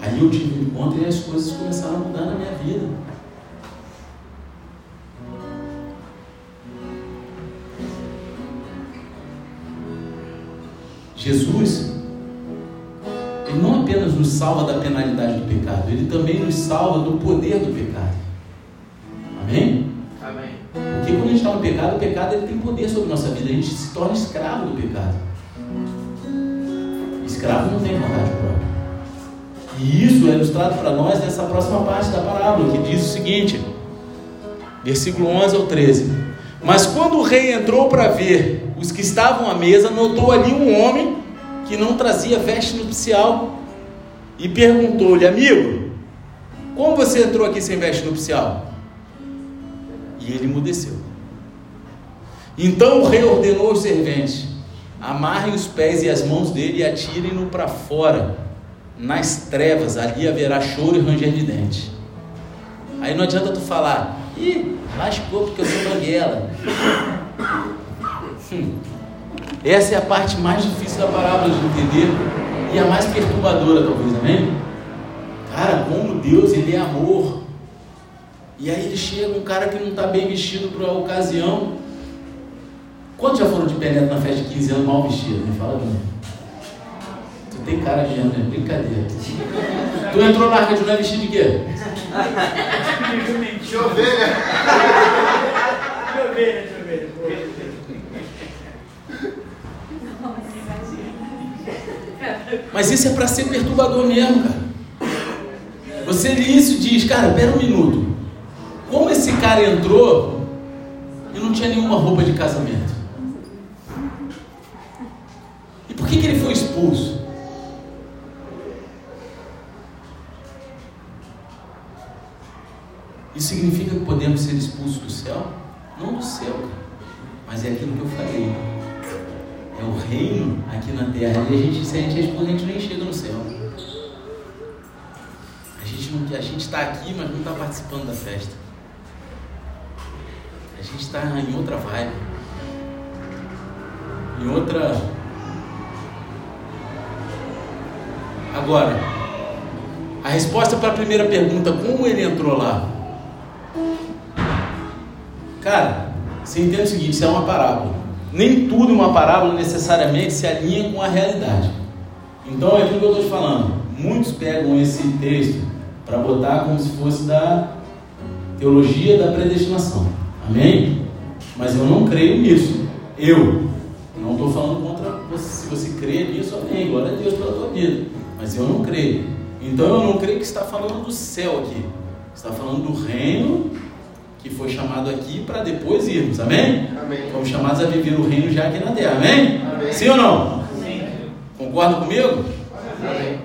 aí eu tive um encontro e as coisas começaram a mudar na minha vida. Jesus, Ele não apenas nos salva da penalidade do pecado, Ele também nos salva do poder do pecado. Amém? Amém. Porque quando a gente está no pecado, o pecado ele tem poder sobre a nossa vida, a gente se torna escravo do pecado. Escravo não tem vontade própria. E isso é ilustrado para nós nessa próxima parte da parábola, que diz o seguinte, versículo 11 ao 13. Mas quando o rei entrou para ver os que estavam à mesa, notou ali um homem que não trazia veste nupcial e perguntou-lhe, amigo, como você entrou aqui sem veste nupcial? E ele emudeceu. Então o rei ordenou aos serventes: amarrem os pés e as mãos dele e atirem-no para fora, nas trevas, ali haverá choro e ranger de dente. Aí não adianta tu falar, ih, lascou porque eu sou banguela. Hum. Essa é a parte mais difícil da parábola de entender e a mais perturbadora, talvez, amém? Cara, como Deus, Ele é amor. E aí ele chega, um cara que não está bem vestido para a ocasião. Quantos já foram de penetra na festa de 15 anos mal vestido? Me fala mim. Tu tem cara de né? Brincadeira. Tu entrou na arca de Noé vestido de quê? De ovelha. Mas isso é para ser perturbador mesmo, cara. Você lê isso e diz, cara, pera um minuto. Como esse cara entrou e não tinha nenhuma roupa de casamento? E por que, que ele foi expulso? Isso significa que podemos ser expulsos do céu? Não do céu, cara, mas é aquilo que eu falei. É o reino aqui na terra. E a gente, se a gente expulso, a gente nem chega no céu. A gente está aqui, mas não está participando da festa. A gente está em outra vibe. Em outra. Agora, a resposta para a primeira pergunta, como ele entrou lá? Cara, você entende o seguinte, isso é uma parábola. Nem tudo uma parábola necessariamente se alinha com a realidade. Então é aquilo que eu estou te falando. Muitos pegam esse texto para botar como se fosse da teologia da predestinação. Amém? Mas eu não creio nisso. Eu não estou falando contra você. Se você crê nisso, amém. Glória a Deus pela tua vida. Mas eu não creio. Então eu não creio que está falando do céu aqui. Está falando do reino que foi chamado aqui para depois irmos. Amém? Amém. Fomos chamados a viver o reino já aqui na terra. Amém? Amém. Sim ou não? Sim. Concorda comigo? Amém.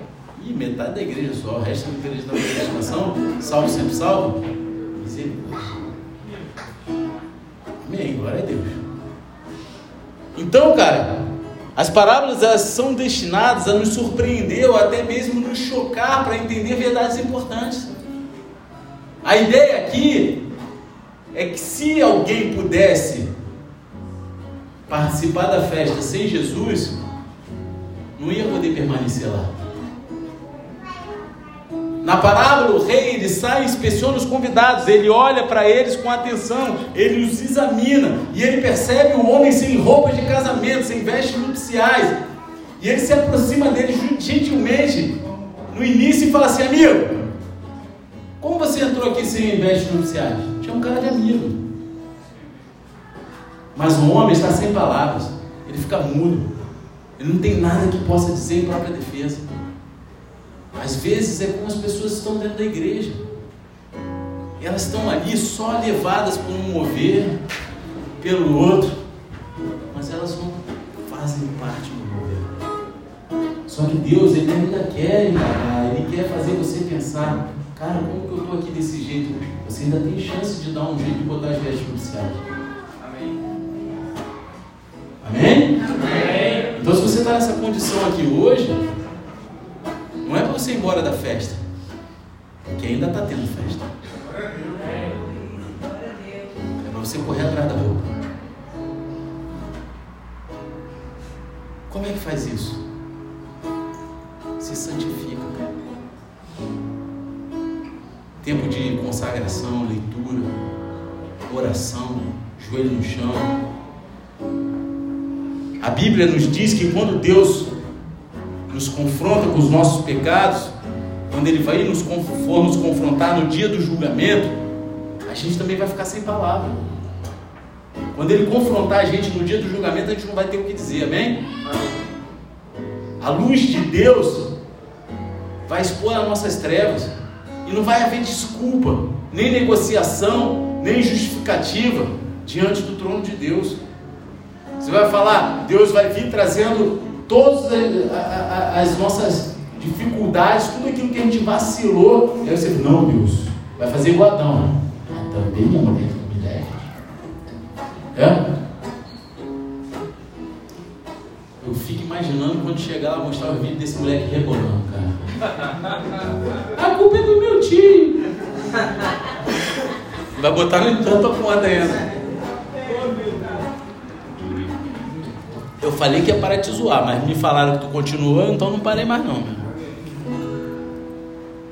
Ih, metade da igreja só, o resto da igreja da predestinação, salvo sempre salvo. Misericórdia. Amém, glória a Deus. Então, cara, as parábolas elas são destinadas a nos surpreender ou até mesmo nos chocar para entender verdades importantes. A ideia aqui é que se alguém pudesse participar da festa sem Jesus, não ia poder permanecer lá. Na parábola, o rei ele sai e inspeciona os convidados, ele olha para eles com atenção, ele os examina e ele percebe um homem sem roupas de casamento, sem vestes nupciais. E ele se aproxima dele gentilmente no início e fala assim: Amigo, como você entrou aqui sem vestes nupciais? Tinha um cara de amigo. Mas o homem está sem palavras, ele fica mudo, ele não tem nada que possa dizer em própria defesa. Às vezes é como as pessoas estão dentro da igreja. Elas estão ali só levadas por um mover, pelo outro, mas elas não fazem parte do mover. Só que Deus, Ele ainda quer Ele quer fazer você pensar, cara, como que eu estou aqui desse jeito? Você ainda tem chance de dar um jeito de botar as vestes nupciais. Amém? Amém. Então, se você está nessa condição aqui hoje, não é para você ir embora da festa, que ainda está tendo festa. É para você correr atrás da roupa. Como é que faz isso? Se santifica. cara. Tempo de consagração, leitura, oração, joelho no chão. A Bíblia nos diz que quando Deus nos confronta com os nossos pecados, quando Ele vai nos, for nos confrontar no dia do julgamento, a gente também vai ficar sem palavra. Quando Ele confrontar a gente no dia do julgamento, a gente não vai ter o que dizer, amém? A luz de Deus vai expor as nossas trevas e não vai haver desculpa, nem negociação, nem justificativa diante do trono de Deus. Você vai falar, Deus vai vir trazendo todas as nossas dificuldades, tudo aquilo que a gente vacilou. Aí você não, Deus, vai fazer igual Adão. Ah, também mãe tem me deve. É? Eu fico imaginando quando chegar lá mostrar o vídeo desse moleque rebolando, cara. A culpa é do meu tio. Vai botar no entanto a conta ainda. Eu falei que ia parar de te zoar, mas me falaram que tu continuou, então não parei mais não, meu.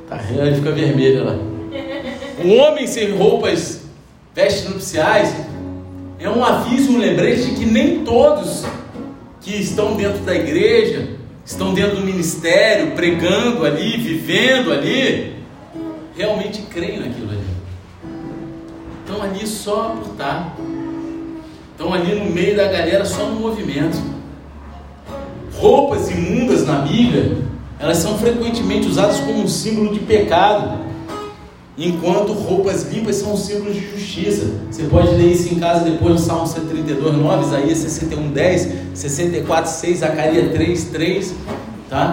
Tá, aí fica vermelho lá. Um homem sem roupas, vestes nupciais, é um aviso, um lembrete de que nem todos que estão dentro da igreja, estão dentro do ministério, pregando ali, vivendo ali, realmente creem naquilo ali. Estão ali só por estar. Estão ali no meio da galera só no movimento. Roupas imundas na Bíblia, elas são frequentemente usadas como um símbolo de pecado, enquanto roupas limpas são um símbolo de justiça. Você pode ler isso em casa depois no Salmo 132, 9, Isaías 61, 10, 64, 6, Zacarias 3, 3, tá?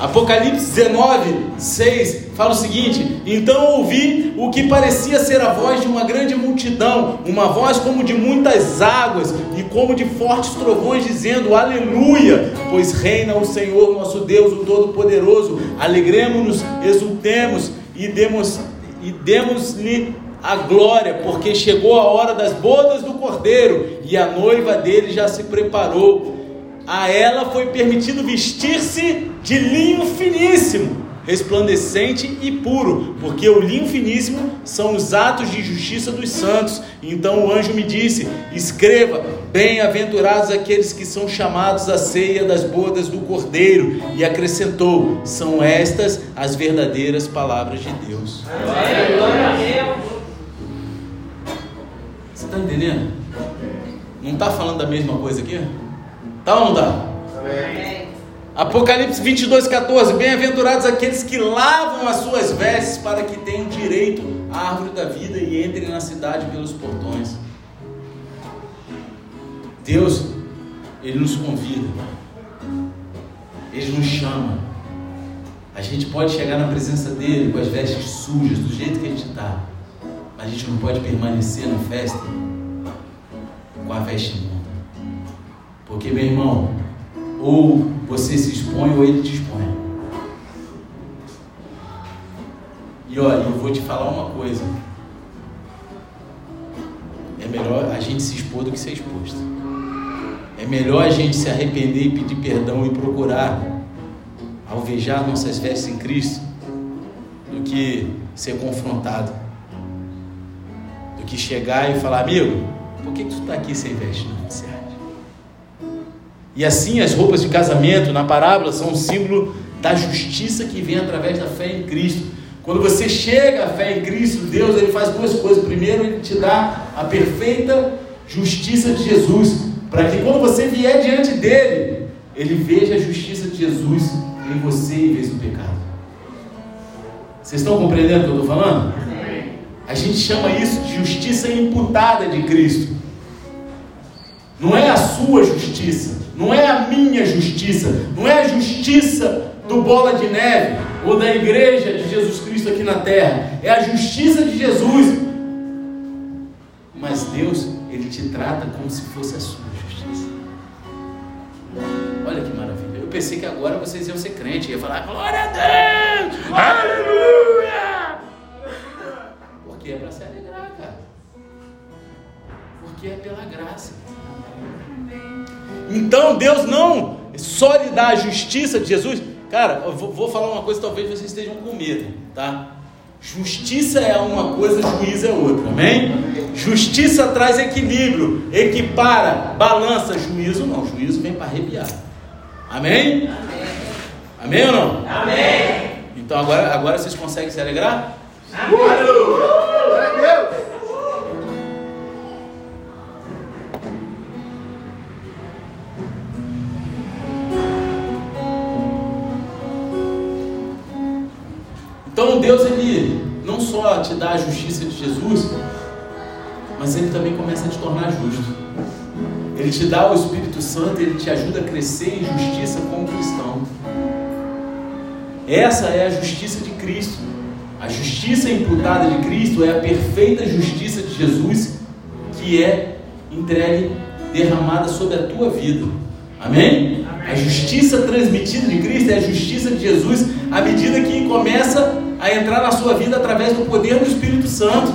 Apocalipse 19, 6 fala o seguinte: Então ouvi o que parecia ser a voz de uma grande multidão, uma voz como de muitas águas e como de fortes trovões, dizendo: Aleluia! Pois reina o Senhor nosso Deus, o Todo-Poderoso. Alegremos-nos, exultemos e demos e demos-lhe a glória, porque chegou a hora das bodas do Cordeiro e a noiva dele já se preparou a ela foi permitido vestir-se de linho finíssimo, resplandecente e puro, porque o linho finíssimo são os atos de justiça dos santos. Então o anjo me disse: Escreva, bem-aventurados aqueles que são chamados à ceia das bodas do Cordeiro. E acrescentou: São estas as verdadeiras palavras de Deus. Glória a Deus. Entendendo? Não está falando da mesma coisa aqui? Tá ou não tá? Apocalipse 22, 14. Bem-aventurados aqueles que lavam as suas vestes para que tenham direito à árvore da vida e entrem na cidade pelos portões. Deus, Ele nos convida, Ele nos chama. A gente pode chegar na presença dele com as vestes sujas, do jeito que a gente está, mas a gente não pode permanecer na festa com a veste imunda. Porque, meu irmão, ou você se expõe ou ele te expõe. E olha, eu vou te falar uma coisa. É melhor a gente se expor do que ser exposto. É melhor a gente se arrepender e pedir perdão e procurar alvejar nossas vestes em Cristo do que ser confrontado. Do que chegar e falar, amigo, por que, que tu está aqui sem veste? Acha? E assim as roupas de casamento na parábola são um símbolo da justiça que vem através da fé em Cristo. Quando você chega à fé em Cristo, Deus ele faz duas coisas. Primeiro, ele te dá a perfeita justiça de Jesus, para que quando você vier diante dele, ele veja a justiça de Jesus em você em vez do pecado. Vocês estão compreendendo o que eu estou falando? A gente chama isso de justiça imputada de Cristo. Não é a sua justiça, não é a minha justiça, não é a justiça do bola de neve ou da igreja de Jesus Cristo aqui na terra, é a justiça de Jesus. Mas Deus, Ele te trata como se fosse a sua justiça. Olha que maravilha. Eu pensei que agora vocês iam ser crente, ia falar glória a Deus, aleluia. Porque é para se alegrar, cara. Porque é pela graça. Então Deus não só lhe dá a justiça de Jesus. Cara, eu vou, vou falar uma coisa, talvez vocês estejam com medo, tá? Justiça é uma coisa, juízo é outra, amém? Justiça traz equilíbrio, equipara, balança, juízo não, juízo vem para arrepiar, amém? Amém, amém ou não? Amém. Então agora, agora vocês conseguem se alegrar? Glória a a justiça de Jesus, mas ele também começa a te tornar justo. Ele te dá o Espírito Santo, ele te ajuda a crescer em justiça como cristão. Essa é a justiça de Cristo. A justiça imputada de Cristo é a perfeita justiça de Jesus que é entregue, derramada sobre a tua vida. Amém? A justiça transmitida de Cristo é a justiça de Jesus à medida que começa a entrar na sua vida através do poder do Espírito Santo.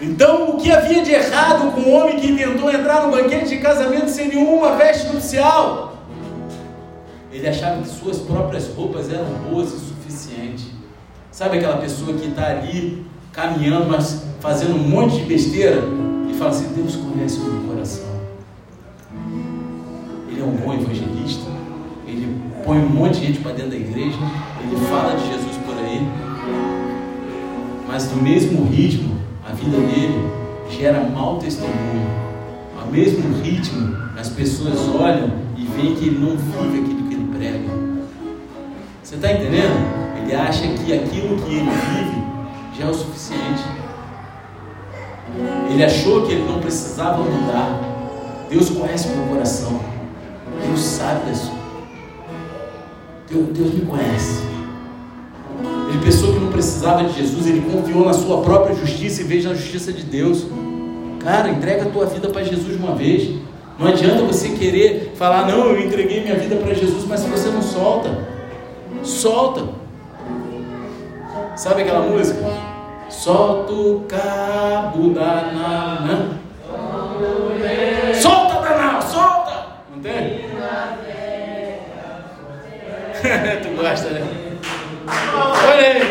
Então, o que havia de errado com o homem que tentou entrar no banquete de casamento sem nenhuma veste nupcial? Ele achava que suas próprias roupas eram boas o suficiente. Sabe aquela pessoa que está ali caminhando, mas fazendo um monte de besteira e fala assim: Deus conhece o meu coração. É um bom evangelista. Ele põe um monte de gente para dentro da igreja. Ele fala de Jesus por aí. Mas no mesmo ritmo, a vida dele gera mau testemunho. Ao mesmo ritmo, as pessoas olham e veem que ele não vive aquilo que ele prega. Você está entendendo? Ele acha que aquilo que ele vive já é o suficiente. Ele achou que ele não precisava mudar. Deus conhece o meu coração. Deus sabe da sua. Deus, Deus me conhece. Ele pensou que não precisava de Jesus, ele confiou na sua própria justiça em vez da justiça de Deus. Cara, entrega a tua vida para Jesus uma vez. Não adianta você querer falar, não, eu entreguei minha vida para Jesus, mas se você não solta, solta. Sabe aquela música? Solta o cabo da nanã. Tu gosta, né? Olha aí, vamos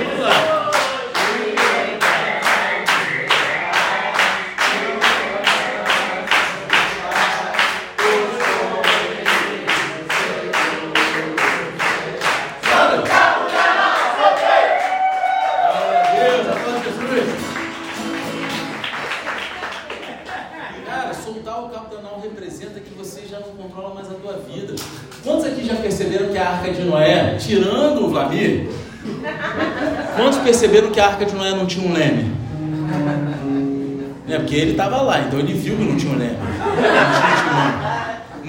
perceberam que a arca de Noé não tinha um leme? É, porque ele estava lá, então ele viu que não tinha um leme.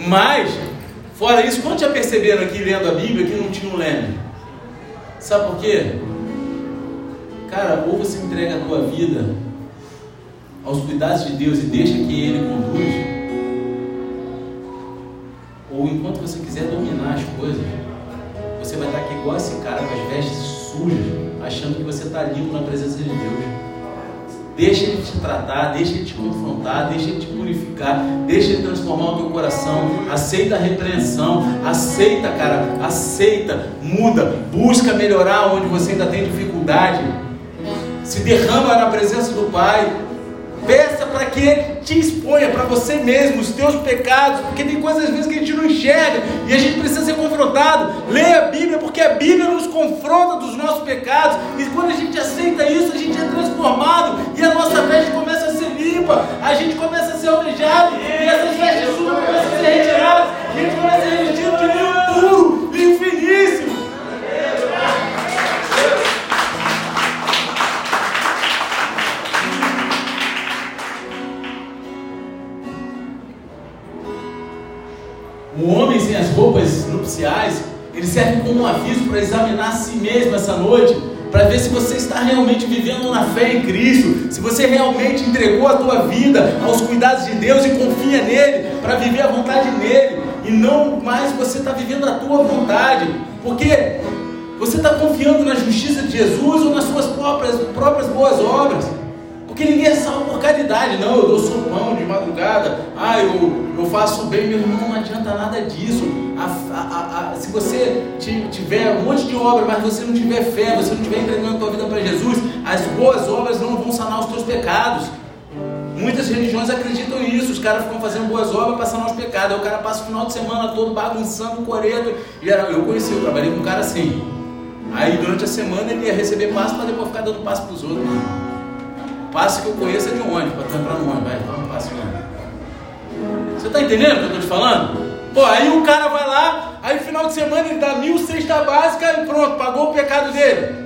Mas, fora isso, quantos já perceberam aqui lendo a Bíblia que não tinha um leme? Sabe por quê? Cara, ou você entrega a tua vida aos cuidados de Deus e deixa que Ele conduz, ou enquanto você quiser dominar as coisas, você vai estar aqui igual esse cara com as vestes sujas, achando que você está limpo na presença de Deus. Deixa Ele te tratar, deixa Ele te confrontar, deixa Ele te purificar, deixa Ele transformar o teu coração. Aceita a repreensão, aceita, cara, aceita, muda, busca melhorar onde você ainda tem dificuldade. Se derrama na presença do Pai. Peça para que Ele te exponha para você mesmo os teus pecados, porque tem coisas às vezes que a gente não enxerga e a gente precisa ser confrontado. Leia a Bíblia, porque a Bíblia nos confronta dos nossos pecados, e quando a gente aceita isso, a gente é transformado e a nossa veste começa a ser limpa, a gente começa a ser alvejado e essas vestes sujas começam a ser retiradas, a gente começa a ser revestido de linho puro, linho O homem sem as roupas nupciais, ele serve como um aviso para examinar a si mesmo essa noite, para ver se você está realmente vivendo na fé em Cristo, se você realmente entregou a tua vida aos cuidados de Deus e confia nele, para viver a vontade nele, e não mais você está vivendo a tua vontade, porque você está confiando na justiça de Jesus ou nas suas próprias, próprias boas obras. Porque ninguém é salvo por caridade, não. Eu dou sopão de madrugada, ah, eu, eu faço bem, meu irmão, não adianta nada disso. A, a, a, se você tiver um monte de obra, mas você não tiver fé, você não estiver entregando a tua vida para Jesus, as boas obras não vão sanar os teus pecados. Muitas religiões acreditam nisso, os caras ficam fazendo boas obras para sanar os pecados. Aí o cara passa o final de semana todo bagunçando coreto. Eu conheci, eu trabalhei com um cara assim. Aí durante a semana ele ia receber passo para depois ficar dando passo para os outros. Passe que eu conheço é de ônibus, para tu entrar no ônibus, vai, então passe de ônibus. Você está entendendo o que eu estou te falando? Pô, aí o cara vai lá, aí final de semana ele dá mil cesta básica e pronto, pagou o pecado dele.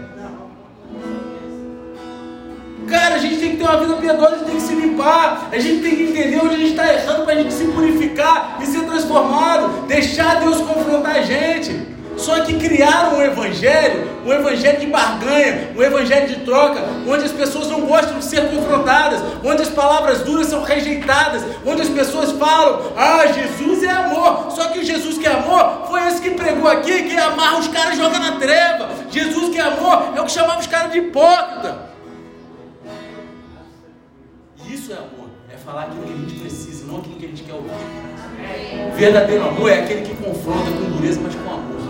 Cara, a gente tem que ter uma vida piedosa, a gente tem que se limpar, a gente tem que entender onde a gente está errando para a gente se purificar e ser transformado, deixar Deus confrontar a gente. Só que criaram um evangelho, um evangelho de barganha, um evangelho de troca, onde as pessoas não gostam de ser confrontadas, onde as palavras duras são rejeitadas, onde as pessoas falam: Ah, Jesus é amor. Só que o Jesus que é amor foi esse que pregou aqui, que amarra os caras e joga na treva. Jesus que é amor é o que chamava os caras de hipócrita. Isso é amor, é falar aquilo que a gente precisa, não aquilo que a gente quer ouvir. Verdadeiro amor é aquele que confronta com dureza, mas com amor.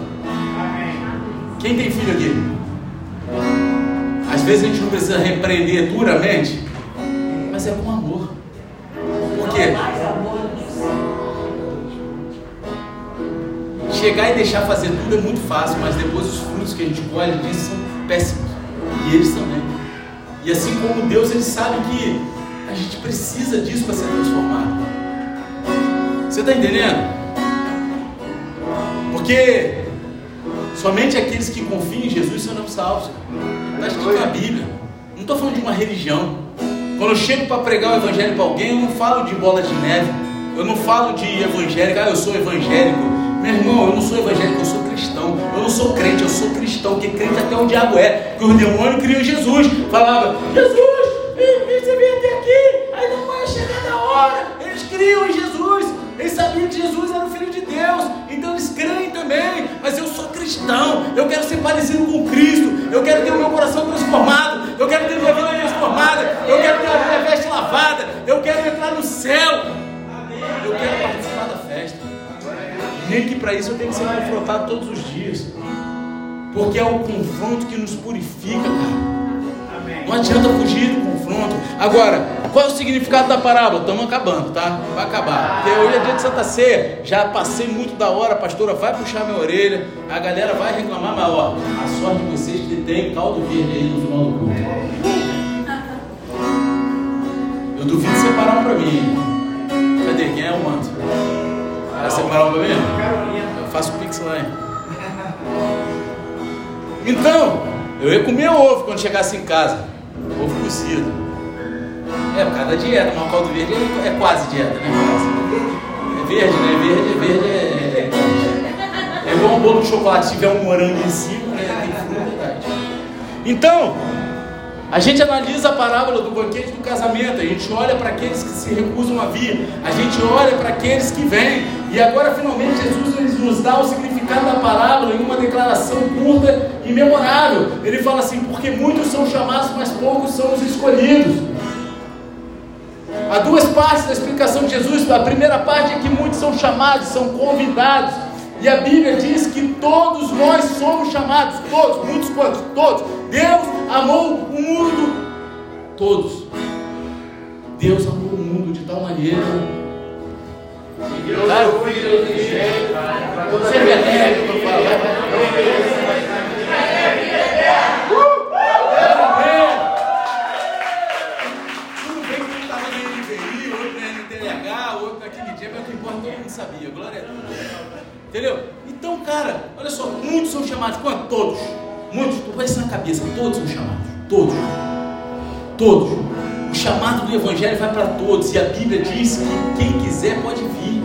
Quem tem filho aqui? Às vezes a gente não precisa repreender duramente, mas é com amor. Por quê? Chegar e deixar fazer tudo é muito fácil, mas depois os frutos que a gente colhe disso são péssimos. E eles também. E assim como Deus, ele sabe que a gente precisa disso para ser transformado. Você está entendendo? Porque somente aqueles que confiam em Jesus serão salvos. Está escrito na Bíblia. Não estou falando de uma religião. Quando eu chego para pregar o evangelho para alguém, eu não falo de bola de neve. Eu não falo de evangélico, ah, eu sou evangélico. Meu irmão, eu não sou evangélico, eu sou cristão. Eu não sou crente, eu sou cristão, porque crente até o diabo é. Porque o demônio criou Jesus. Falava, Jesus, você vem até aqui, não vai chegar na hora. Eles criam Jesus. Eles sabiam que Jesus era o Filho de Deus, então eles creem também. Mas eu sou cristão, eu quero ser parecido com Cristo, eu quero ter o meu coração transformado, eu quero ter minha vida transformada, eu quero ter a minha veste lavada, eu quero entrar no céu, eu quero participar da festa. Nem que para isso eu tenho que ser confrontado todos os dias, porque é o confronto que nos purifica, cara. Não adianta fugir do confronto. Agora, qual é o significado da parábola? Estamos acabando, tá? Vai acabar. Porque hoje é dia de Santa Ceia. Já passei muito da hora, a pastora vai puxar minha orelha. A galera vai reclamar, mas ó, a sorte de vocês que tem caldo verde aí no final do culto. Eu duvido separar um para mim. aí, quem é o manto? Vai separar um pra mim? Eu faço pix lá, hein? Então, eu ia comer ovo quando chegasse em casa. Ovo cozido. É, por causa da dieta, mas o caldo verde é, é quase dieta, né? É verde, né? Verde, verde é. É, é igual um bolo de chocolate, se tiver um morango em cima, né? Tem é. Então, a gente analisa a parábola do banquete do casamento, a gente olha para aqueles que se recusam a vir, a gente olha para aqueles que vêm, e agora finalmente Jesus nos dá o significado da parábola em uma declaração curta e memorável. Ele fala assim: porque muitos são chamados, mas poucos são os escolhidos. Há duas partes da explicação de Jesus. A primeira parte é que muitos são chamados, são convidados. E a Bíblia diz que todos nós somos chamados, todos, muitos quantos? Todos. Deus amou o mundo, todos. Deus amou o mundo de tal maneira. Cara, você me alegre quando fala. Sabia. Glória a Deus. Entendeu? Então, cara, olha só, muitos são chamados. Quanto? Todos. Muitos. Tu vai isso na cabeça. Todos são chamados. Todos. Todos. O chamado do Evangelho vai para todos. E a Bíblia diz que quem quiser pode vir.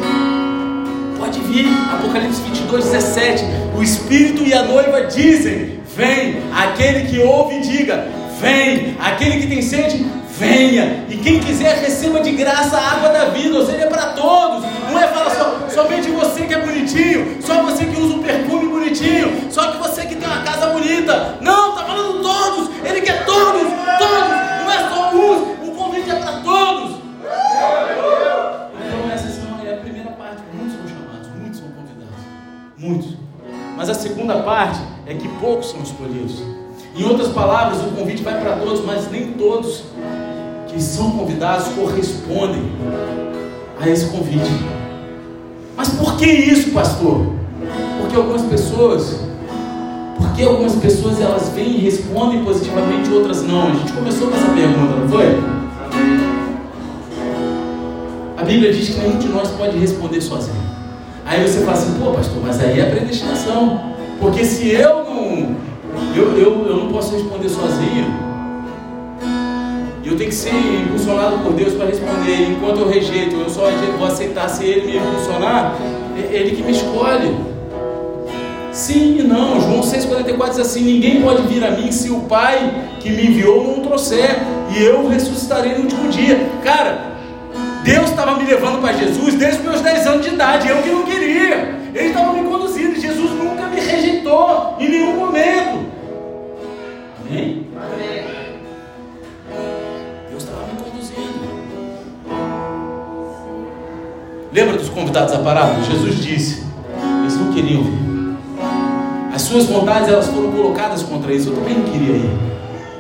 Pode vir. Apocalipse 22, 17. O Espírito e a noiva dizem: Vem. Aquele que ouve, diga: Vem. Aquele que tem sede, venha. E quem quiser, receba de graça a água da vida. Ou seja, é para todos. Não é falar só, somente você que é bonitinho, só você que usa um perfume bonitinho, só que você que tem uma casa bonita. Não, está falando todos. Ele quer todos, todos. Não é só uns. O convite é para todos. Então essa é a primeira parte. Muitos são chamados, muitos são convidados. Muitos. Mas a segunda parte é que poucos são escolhidos. Em outras palavras, o convite vai para todos, mas nem todos que são convidados correspondem a esse convite. Mas por que isso, pastor? Porque algumas pessoas, porque algumas pessoas elas vêm e respondem positivamente, outras não. A gente começou com essa pergunta, não foi? A Bíblia diz que nenhum de nós pode responder sozinho. Aí você fala assim, pô pastor, mas aí é predestinação. Porque se eu não. Eu, eu, eu não posso responder sozinho. E eu tenho que ser impulsionado por Deus para responder. Enquanto eu rejeito, eu só vou aceitar se Ele me impulsionar, é Ele que me escolhe. Sim e não. João 6,44 diz assim: Ninguém pode vir a mim se o Pai que me enviou não trouxer, e eu ressuscitarei no último dia. Cara, Deus estava me levando para Jesus desde os meus 10 anos de idade, eu que não queria. Ele estava me conduzindo, Jesus nunca me rejeitou em nenhum momento. Convidados da parábola? Jesus disse: eles não queriam vir. As suas vontades elas foram colocadas contra isso. Eu também não queria ir.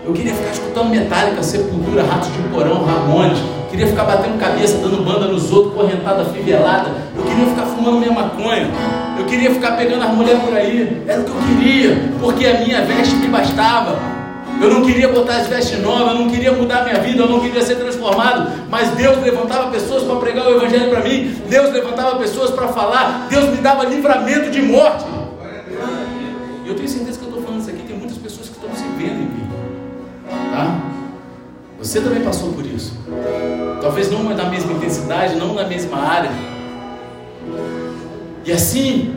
Eu queria ficar escutando Metallica, Sepultura, Ratos de Porão, Ramones. Queria ficar batendo cabeça, dando banda nos outros, correntada, fivelada. Eu queria ficar fumando minha maconha. Eu queria ficar pegando as mulheres por aí. Era o que eu queria, porque a minha veste me bastava. Eu não queria botar as vestes novas, eu não queria mudar minha vida, eu não queria ser transformado. Mas Deus levantava pessoas para pregar o Evangelho para mim. Deus levantava pessoas para falar. Deus me dava livramento de morte. E eu tenho certeza que eu estou falando isso aqui. Tem muitas pessoas que estão se vendo em mim. Tá? Você também passou por isso. Talvez não na mesma intensidade, não na mesma área. E assim,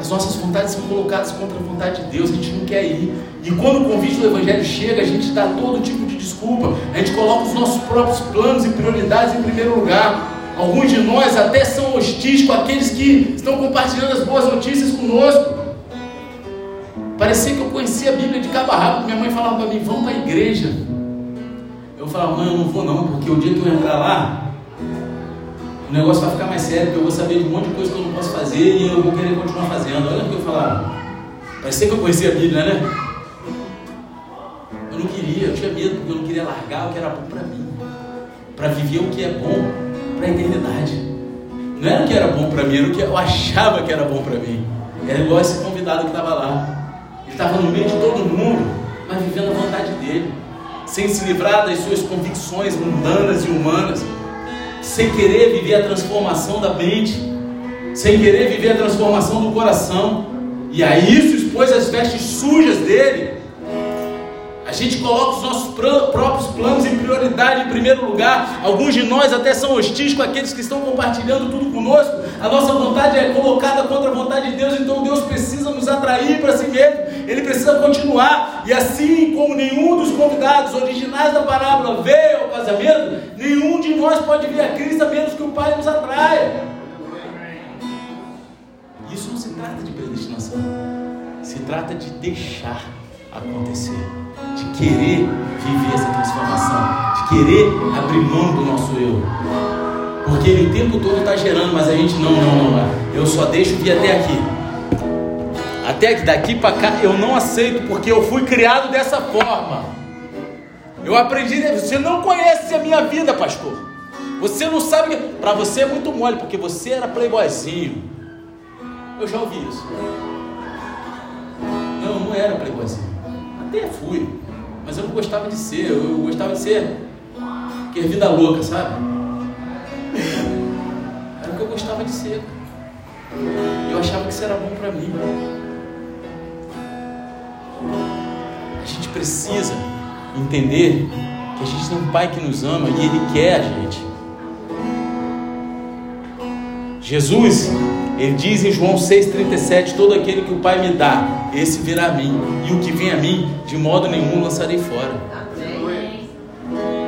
as nossas vontades são colocadas contra a vontade de Deus, a gente não quer ir. E quando o convite do Evangelho chega, a gente dá todo tipo de desculpa, a gente coloca os nossos próprios planos e prioridades em primeiro lugar. Alguns de nós até são hostis com aqueles que estão compartilhando as boas notícias conosco. Parecia que eu conhecia a Bíblia de cabo a rabo. Minha mãe falava para mim: vamos para a igreja. Eu falava: mãe, eu não vou não, porque o dia que eu entrar lá, o negócio vai ficar mais sério, porque eu vou saber de um monte de coisa que eu não posso fazer e eu vou querer continuar fazendo. Olha o que eu falava. Parecia que eu conhecia a Bíblia, né? Eu não queria, eu tinha medo, porque eu não queria largar o que era bom para mim, para viver o que é bom para a eternidade. Não era o que era bom para mim, era o que eu achava que era bom para mim. Era igual esse convidado que estava lá. Ele estava no meio de todo mundo, mas vivendo a vontade dele. sem se livrar das suas convicções mundanas e humanas, sem querer viver a transformação da mente, sem querer viver a transformação do coração. E a isso expôs as vestes sujas dele. A gente coloca os nossos próprios planos em prioridade, em primeiro lugar. Alguns de nós até são hostis com aqueles que estão compartilhando tudo conosco. A nossa vontade é colocada contra a vontade de Deus, então Deus precisa nos atrair para si mesmo. Ele precisa continuar. E assim como nenhum dos convidados originais da parábola veio ao casamento, nenhum de nós pode vir a Cristo a menos que o Pai nos atraia. Isso não se trata de predestinação, se trata de deixar acontecer, de querer viver essa transformação, de querer abrir mão do nosso eu. Porque ele o tempo todo está gerando, mas a gente não, não, não. Eu só deixo vir até aqui. Até daqui para cá eu não aceito, porque eu fui criado dessa forma. Eu aprendi, você não conhece a minha vida, pastor. Você não sabe, para você é muito mole, porque você era playboyzinho. Eu já ouvi isso. Não, não era playboyzinho. Até fui. Mas eu não gostava de ser. Eu gostava de ser. Que vida louca, sabe? Era o que eu gostava de ser. Eu achava que isso era bom para mim. A gente precisa entender que a gente tem um pai que nos ama e ele quer a gente. Jesus ele diz em João 6,37: Todo aquele que o Pai me dá, esse virá a mim, e o que vem a mim, de modo nenhum lançarei fora.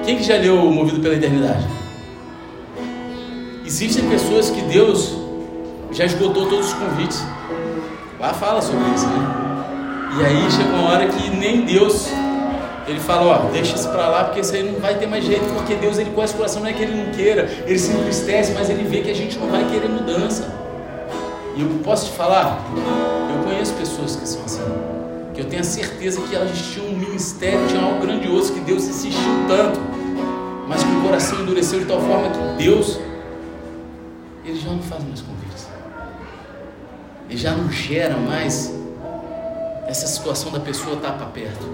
Quem que já leu Movido pela Eternidade? Existem pessoas que Deus já esgotou todos os convites. Lá fala sobre isso, né? E aí chega uma hora que nem Deus ele fala, ó, deixa isso para lá, porque isso aí não vai ter mais jeito, porque Deus ele conhece o coração, não é que ele não queira, ele se entristece, mas ele vê que a gente não vai querer mudança. E eu posso te falar, eu conheço pessoas que são assim, que eu tenho a certeza que elas tinham um ministério, tinham algo grandioso, que Deus insistiu tanto, mas que o coração endureceu de tal forma que Deus, ele já não faz mais convites, ele já não gera mais essa situação da pessoa estar para perto.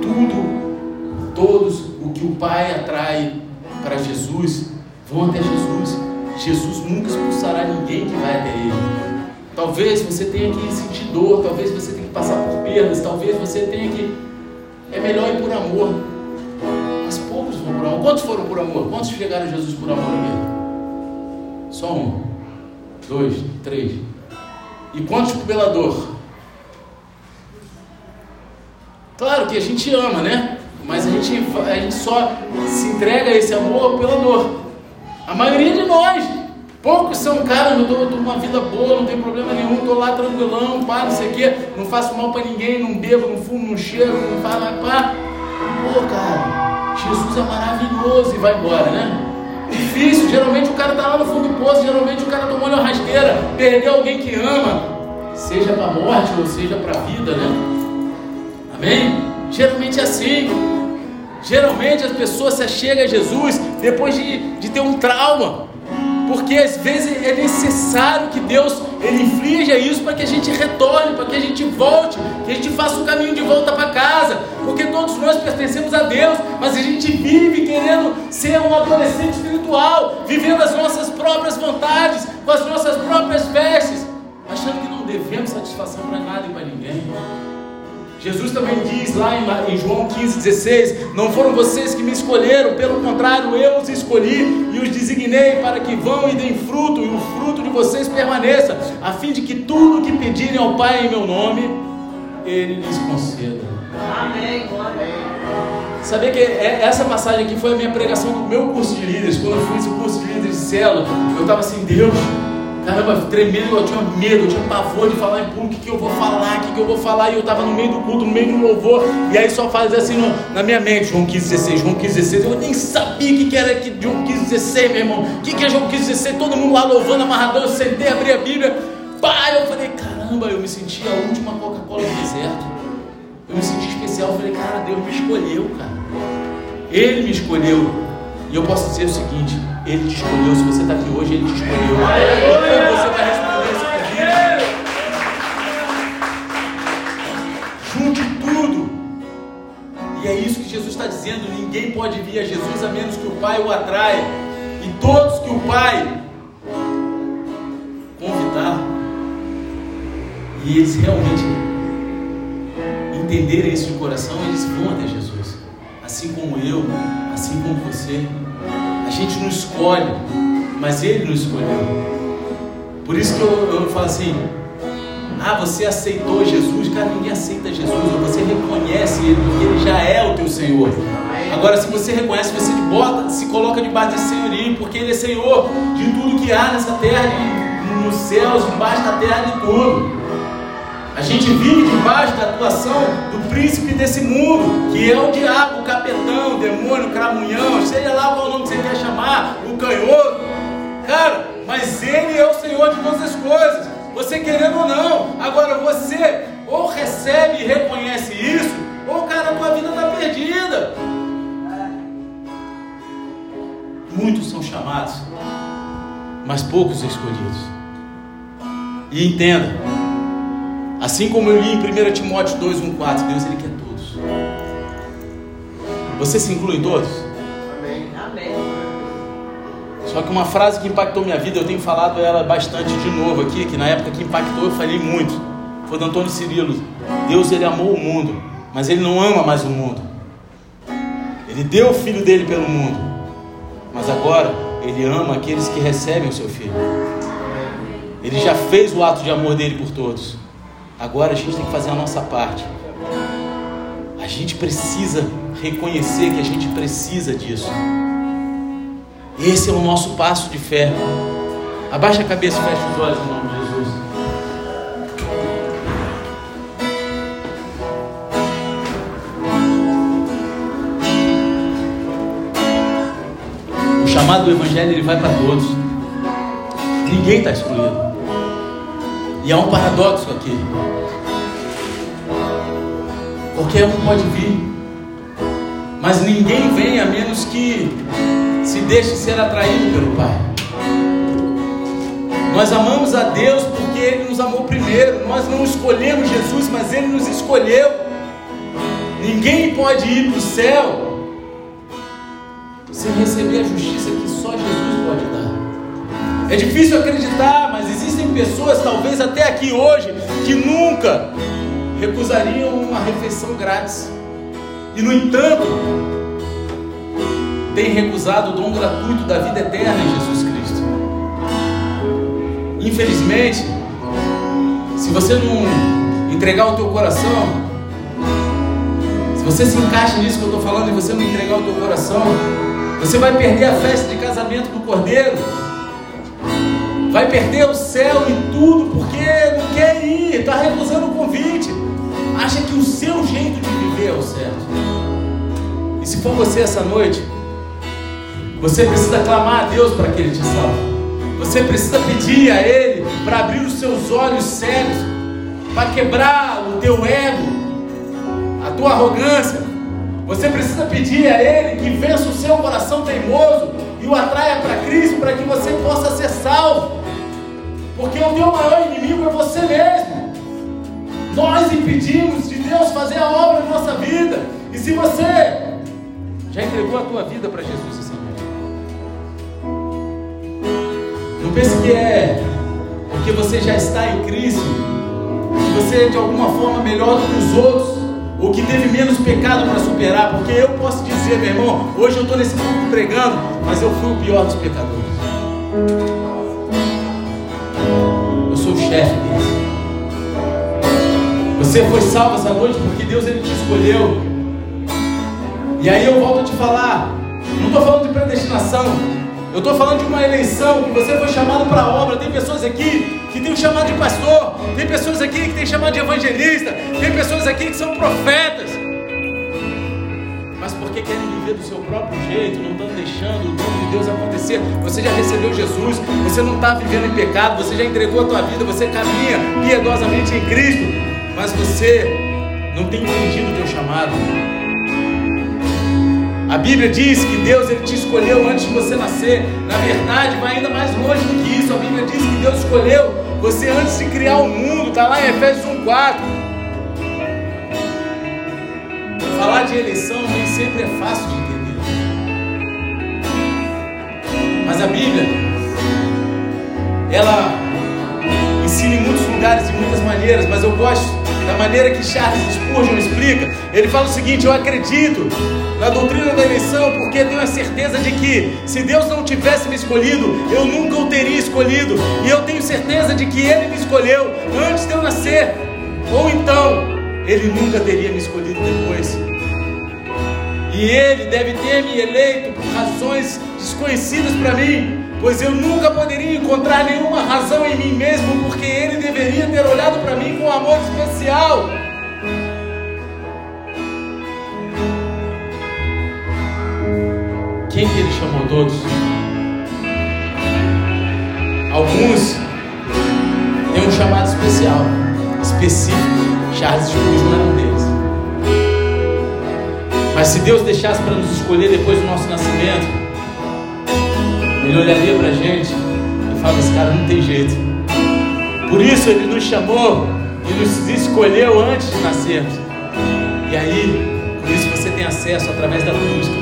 Tudo, todos o que o Pai atrai para Jesus vão até Jesus. Jesus nunca expulsará ninguém que vai até Ele. Talvez você tenha que sentir dor, talvez você tenha que passar por perdas, talvez você tenha que. É melhor ir por amor. Mas poucos vão por amor. Quantos foram por amor? Quantos chegaram a Jesus por amor aqui? Só um, dois, três. E quantos pela dor? Claro que a gente ama, né? Mas a gente, a gente só se entrega a esse amor pela dor. A maioria de nós. Poucos são, cara, eu tô uma vida boa, não tem problema nenhum, tô lá tranquilão, pá, não sei o quê, não faço mal para ninguém, não bebo, não fumo, não cheiro, não falo, pá. Pô, cara, Jesus é maravilhoso e vai embora, né? Difícil, geralmente o cara tá lá no fundo do poço, geralmente o cara tomou uma rasteira, perdeu alguém que ama, seja para morte ou seja para a vida, né? Amém? Geralmente é assim. Geralmente as pessoas se achegam a Jesus depois de, de ter um trauma. Porque às vezes é necessário que Deus ele inflija isso para que a gente retorne, para que a gente volte, que a gente faça o caminho de volta para casa. Porque todos nós pertencemos a Deus, mas a gente vive querendo ser um adolescente espiritual, vivendo as nossas próprias vontades, com as nossas próprias vestes, achando que não devemos satisfação para nada e para ninguém. Jesus também diz lá em João 15,16: Não foram vocês que me escolheram, pelo contrário, eu os escolhi e os designei para que vão e deem fruto, e o fruto de vocês permaneça, a fim de que tudo que pedirem ao Pai em meu nome, Ele lhes conceda. Amém. Sabia que é, essa passagem aqui foi a minha pregação do meu curso de líderes. Quando eu fiz o curso de líderes de célula, eu estava assim, Deus, Caramba, tremendo, eu tinha medo, eu tinha pavor de falar em público, o que, eu vou falar, o que, que eu vou falar, e eu estava no meio do culto, no meio do louvor, e aí só faz assim no, na minha mente, João 15, 16, João 15, 16, eu nem sabia o que, que era que João 15, 16, meu irmão, o que, que é João 15, 16, todo mundo lá louvando, amarradão, eu sentei, abri a Bíblia, pá, eu falei, caramba, eu me senti a última Coca-Cola do deserto, eu me senti especial, eu falei, cara, Deus me escolheu, cara, Ele me escolheu, e eu posso dizer o seguinte: Ele te escolheu. Se você está aqui hoje, Ele te escolheu. Você vai responder esse pedido. Junte tudo. E é isso que Jesus está dizendo: ninguém pode vir a Jesus a menos que o Pai o atraia. E todos que o Pai convidar, e eles realmente entenderem isso de coração, eles vão até Jesus. Assim como eu, assim como você. A gente não escolhe, mas Ele nos escolheu. Por isso que eu, eu falo assim: ah, você aceitou Jesus, cara, ninguém aceita Jesus, você reconhece Ele, porque Ele já é o teu Senhor. Agora, se você reconhece, você bota, se coloca debaixo desse senhorio, porque Ele é Senhor de tudo que há nessa terra, e nos céus, debaixo da terra, de tudo. A gente vive debaixo da atuação do príncipe desse mundo, que é o diabo, o capetão, o demônio, o cramunhão, seja lá qual nome que você quer chamar, o canhoto. Cara, mas Ele é o Senhor de todas as coisas, você querendo ou não. Agora você ou recebe e reconhece isso, ou cara, a tua vida está perdida. Muitos são chamados, mas poucos escolhidos. E entenda, assim como eu li em 1 Timóteo 2, 1, 4, Deus ele quer todos. Você se inclui em todos? Amém. Só que uma frase que impactou minha vida, eu tenho falado ela bastante de novo aqui, que na época que impactou eu falei muito. Foi do Antônio Cirilo. Deus ele amou o mundo, mas ele não ama mais o mundo. Ele deu o filho dele pelo mundo, mas agora ele ama aqueles que recebem o seu filho. Ele já fez o ato de amor dele por todos. Agora a gente tem que fazer a nossa parte. A gente precisa reconhecer que a gente precisa disso. Esse é o nosso passo de fé. Abaixa a cabeça e fecha os olhos em nome de Jesus. O chamado do Evangelho ele vai para todos. Ninguém está excluído. E há um paradoxo aqui. Qualquer um pode vir, mas ninguém vem a menos que se deixe ser atraído pelo Pai. Nós amamos a Deus porque Ele nos amou primeiro. Nós não escolhemos Jesus, mas Ele nos escolheu. Ninguém pode ir para o céu sem receber a justiça que só Jesus pode dar. É difícil acreditar, mas existem pessoas, talvez até aqui hoje, que nunca recusariam uma refeição grátis. E no entanto, tem recusado o dom gratuito da vida eterna em Jesus Cristo. Infelizmente, se você não entregar o teu coração, se você se encaixa nisso que eu estou falando e você não entregar o teu coração, você vai perder a festa de casamento do Cordeiro, vai perder o céu e tudo porque não quer ir, está recusando o convite, acha que o seu jeito de viver é o certo. E se for você essa noite, você precisa clamar a Deus para que Ele te salve. Você precisa pedir a Ele para abrir os seus olhos cegos, para quebrar o teu ego, a tua arrogância. Você precisa pedir a Ele que vença o seu coração teimoso e o atraia para Cristo para que você possa ser salvo. Porque o teu maior inimigo é você mesmo. Nós impedimos de Deus fazer a obra na nossa vida. E se você já entregou a tua vida para Jesus essa noite, não pense que é porque você já está em Cristo, que você é de alguma forma melhor do que os outros, ou que teve menos pecado para superar, porque eu posso dizer, meu irmão, hoje eu estou nesse mundo pregando, mas eu fui o pior dos pecadores. Sou chefe. Você foi salvo essa noite porque Deus ele te escolheu. E aí eu volto a te falar, não estou falando de predestinação, eu estou falando de uma eleição que você foi chamado para a obra. Tem pessoas aqui que tem o chamado de pastor, tem pessoas aqui que tem chamado de evangelista, tem pessoas aqui que são profetas. Mas porque querem viver do seu próprio jeito, não estão deixando o dom de Deus acontecer. Você já recebeu Jesus, você não está vivendo em pecado, você já entregou a tua vida, você caminha piedosamente em Cristo, mas você não tem entendido o teu chamado. A Bíblia diz que Deus ele te escolheu antes de você nascer. Na verdade, vai ainda mais longe do que isso. A Bíblia diz que Deus escolheu você antes de criar o mundo. Está lá em Efésios 1,4. falar de eleição nem sempre é fácil Mas a Bíblia, ela ensina em muitos lugares, de muitas maneiras, mas eu gosto da maneira que Charles Spurgeon explica. Ele fala o seguinte: Eu acredito na doutrina da eleição porque tenho a certeza de que se Deus não tivesse me escolhido, eu nunca o teria escolhido, e eu tenho certeza de que Ele me escolheu antes de eu nascer, ou então Ele nunca teria me escolhido depois. E Ele deve ter me eleito por razões desconhecidas para mim, pois eu nunca poderia encontrar nenhuma razão em mim mesmo, porque Ele deveria ter olhado para mim com amor especial. Quem que Ele chamou todos? Alguns têm um chamado especial, específico. Charles Spurgeon era um deles. Mas se Deus deixasse para nos escolher depois do nosso nascimento, Ele olharia para a gente e fala: Esse cara não tem jeito. Por isso Ele nos chamou e nos escolheu antes de nascermos. E aí, por isso você tem acesso através da busca.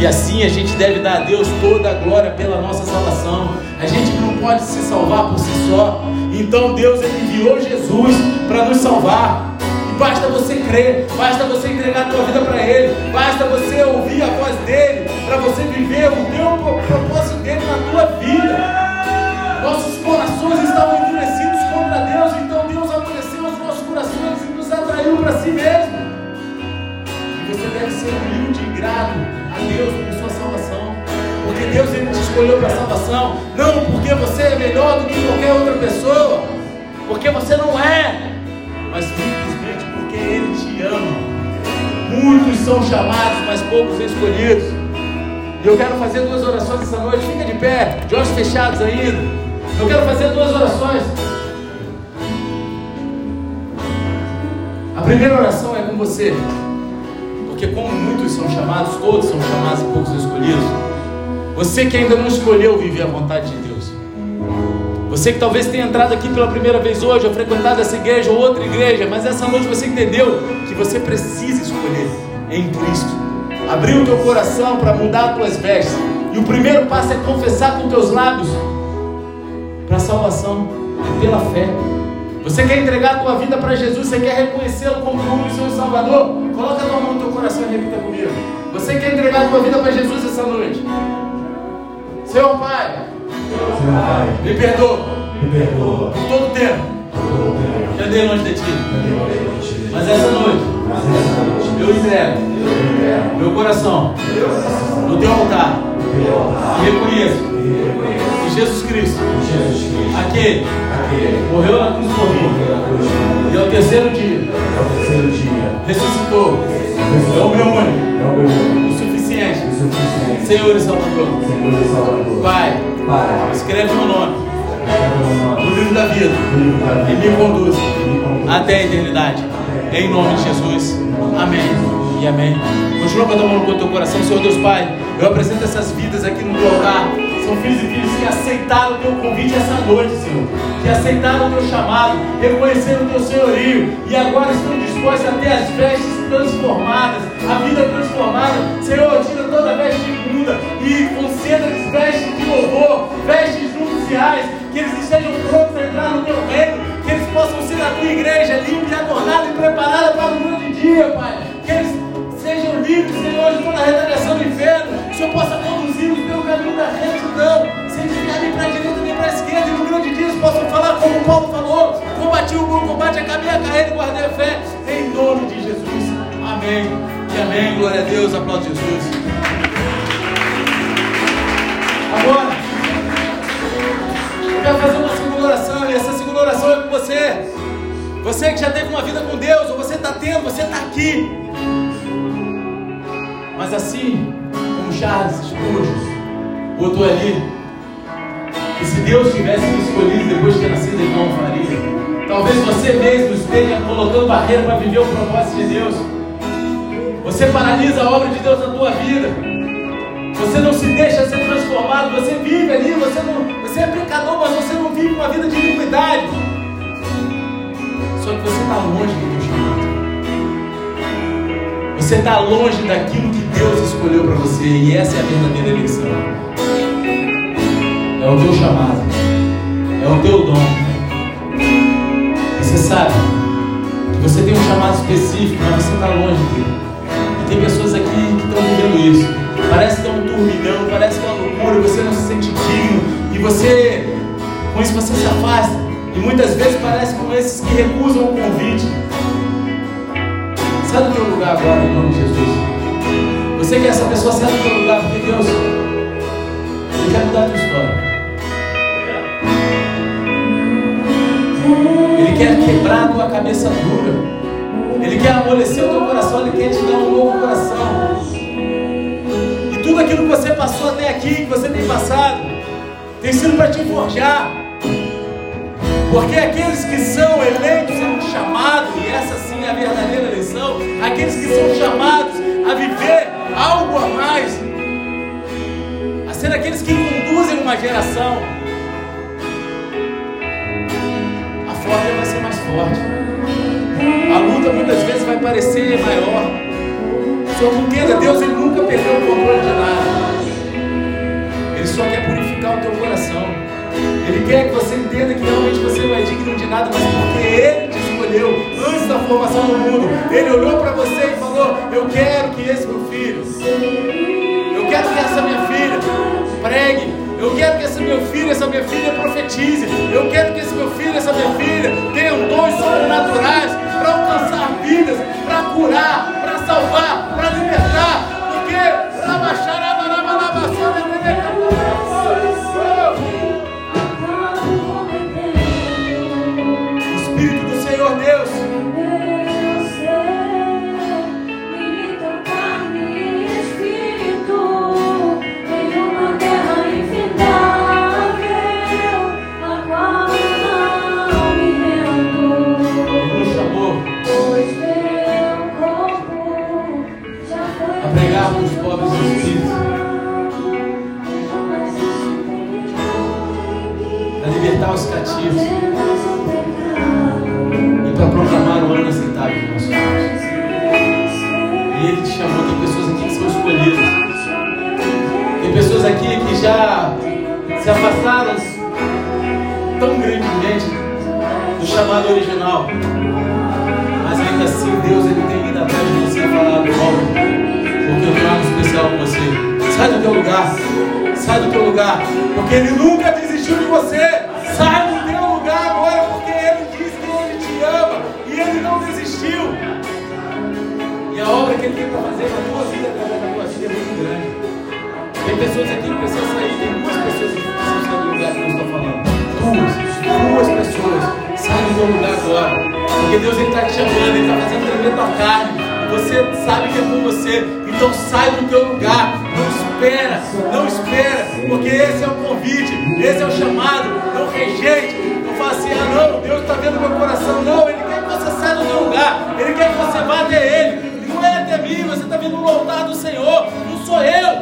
E assim a gente deve dar a Deus toda a glória pela nossa salvação. A gente não pode se salvar por si só. Então Deus enviou Jesus para nos salvar. Basta você crer, basta você entregar a tua vida para Ele, basta você ouvir a voz dele, para você viver o teu propósito dele na tua vida. Nossos corações estavam endurecidos contra Deus, então Deus amoleceu os nossos corações e nos atraiu para si mesmo. E você deve ser humilde e grato a Deus por sua salvação. Porque Deus ele te escolheu para salvação, não porque você é melhor do que qualquer outra pessoa, porque você não é, mas porque ama. Muitos são chamados, mas poucos escolhidos. E eu quero fazer duas orações essa noite. Fica de pé, de olhos fechados ainda. Eu quero fazer duas orações. A primeira oração é com você. Porque como muitos são chamados, todos são chamados e poucos escolhidos. Você que ainda não escolheu viver a vontade de. Você que talvez tenha entrado aqui pela primeira vez hoje, ou frequentado essa igreja ou outra igreja, mas essa noite você entendeu que você precisa escolher em Cristo. Abrir o teu coração para mudar as tuas vestes. E o primeiro passo é confessar com teus lábios para a salvação, é pela fé. Você quer entregar a tua vida para Jesus, você quer reconhecê-lo como o seu Salvador? Coloca a tua mão no teu coração e repita comigo. Você quer entregar a tua vida para Jesus essa noite? Seu Pai, Senhor Pai, me perdoa. Me perdoa. Por todo o tempo. tempo. Já dei longe de ti. Mas essa noite eu entrego eu entrego meu coração. No teu altar. E reconheço. Que Jesus Cristo, aquele morreu na cruz por mim. e ao terceiro dia ressuscitou. É o meu único, é o meu único. O suficiente. Senhor e Salvador. Pai, Pai, escreve meu nome no livro da vida e me conduz até a eternidade. Em nome de Jesus. Amém. E amém. Continua com a tua mão no teu coração, Senhor Deus Pai. Eu apresento essas vidas aqui no teu altar. São filhos e filhas que aceitaram o teu convite essa noite, Senhor. Que aceitaram o teu chamado, reconheceram o teu senhorio e agora estão dispostos a ter as vestes transformadas, a vida transformada. Senhor, tira toda veste imunda e conceda-lhes vestes de louvor, vestes nupciais, que eles estejam prontos a entrar no teu reino, que eles possam ser a tua igreja limpa e adornada e preparada para o grande dia, Pai. Que eles sejam livres, Senhor, de toda a retaliação do inferno. Que o Senhor possa conduzir-os pelo caminho da retidão, sem desviar nem para a direita nem para a esquerda. E no grande dia eles possam falar como Paulo falou: combati o bom combate, acabei a carreira e guardei a fé. Em nome de Jesus. Amém. E amém. Glória a Deus. Aplaude Jesus. Agora, eu quero fazer uma segunda oração. E essa segunda oração é com você. Você que já teve uma vida com Deus, ou você está tendo, você está aqui. Mas assim como Charles Spurgeon botou ali, que se Deus tivesse me escolhido depois de ter nascido, ele não faria. Talvez você mesmo esteja colocando barreira para viver o propósito de Deus. Você paralisa a obra de Deus na tua vida. Você não se deixa ser transformado. Você vive ali, você, não, você é pecador, mas você não vive uma vida de iniquidade. Só que você está longe do teu chamado. Você está longe daquilo que Deus escolheu para você e essa é a verdadeira eleição. É o teu chamado, é o teu dom. Você sabe que você tem um chamado específico, mas você está longe dele. Tem pessoas aqui que estão vivendo isso. Parece que é um turbilhão, parece que é uma loucura, você não se sente digno e você, com isso você se afasta. E muitas vezes parece com esses que recusam o convite. Sai do teu lugar agora, em nome de Jesus. Você que é essa pessoa, sai do teu lugar, porque Deus, Ele quer mudar a tua história. Ele quer quebrar a tua cabeça dura. Ele quer amolecer o teu coração, Ele quer te dar um novo coração. E tudo aquilo que você passou até aqui, que você tem passado, tem sido para te forjar. Porque aqueles que são eleitos são chamados, e essa sim é a verdadeira eleição, aqueles que são chamados a viver algo a mais, a ser aqueles que conduzem uma geração, a forja vai ser mais forte. Luta muitas vezes vai parecer maior. Só entenda, Deus ele nunca perdeu o controle de nada. Ele só quer purificar o teu coração. Ele quer que você entenda que realmente você não é digno de nada, mas porque Ele te escolheu antes da formação do mundo. Ele olhou para você e falou: Eu quero que esse meu filho, eu quero que essa minha filha pregue. Eu quero que esse meu filho, essa minha filha profetize. Eu quero que esse meu filho, essa minha filha tenham dons sobrenaturais para alcançar vidas, para curar, para salvar, para libertar. Afastaram tão grandemente do chamado original. Mas ainda assim Deus ele tem ido atrás de você e falado, volta, porque eu algo especial com você. Sai do teu lugar, sai do teu lugar, porque Ele nunca desistiu de você. Sai do teu lugar agora, porque Ele diz que Ele te ama e Ele não desistiu. E a obra que Ele tem para fazer na tua vida, através da tua vida, é muito grande. Tem pessoas aqui que precisam sair, tem duas que eu estou falando. Duas, duas pessoas. Sai do teu lugar agora. Porque Deus está te chamando, Ele está fazendo tremer tua carne. Você sabe que é com você. Então sai do teu lugar. Não espera, não espera. Porque esse é o convite, esse é o chamado. Não rejeite. Não fala assim, ah não, Deus está vendo meu coração. Não, Ele quer que você saia do teu lugar. Ele quer que você vá até Ele. Não é até mim, você está vindo no altar do Senhor. Não sou eu.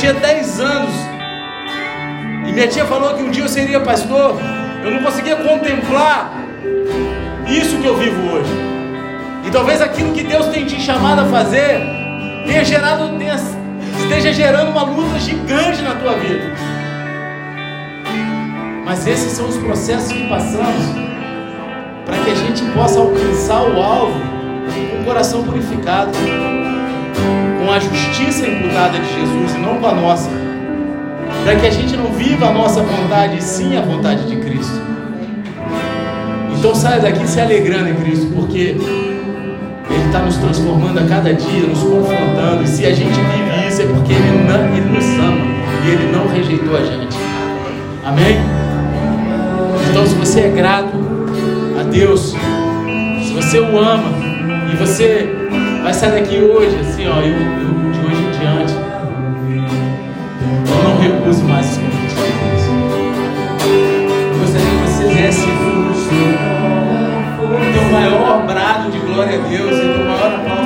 Tinha 10 anos e minha tia falou que um dia eu seria pastor, eu não conseguia contemplar isso que eu vivo hoje. E talvez aquilo que Deus tem te chamado a fazer tenha gerado, tenha, esteja gerando uma luta gigante na tua vida. Mas esses são os processos que passamos para que a gente possa alcançar o alvo com o coração purificado, com a justiça imputada de Jesus e não com a nossa, para que a gente não viva a nossa vontade e sim a vontade de Cristo. Então saia daqui se alegrando em Cristo, porque Ele está nos transformando a cada dia, nos confrontando, e se a gente vive isso é porque Ele, não, ele nos ama e Ele não rejeitou a gente. Amém? Então, se você é grato a Deus, se você o ama e você vai sair daqui hoje, assim, ó, eu, eu, de hoje em diante, eu não recuse mais os convites de Deus. Eu gostaria que você desse o teu maior brado de glória a Deus.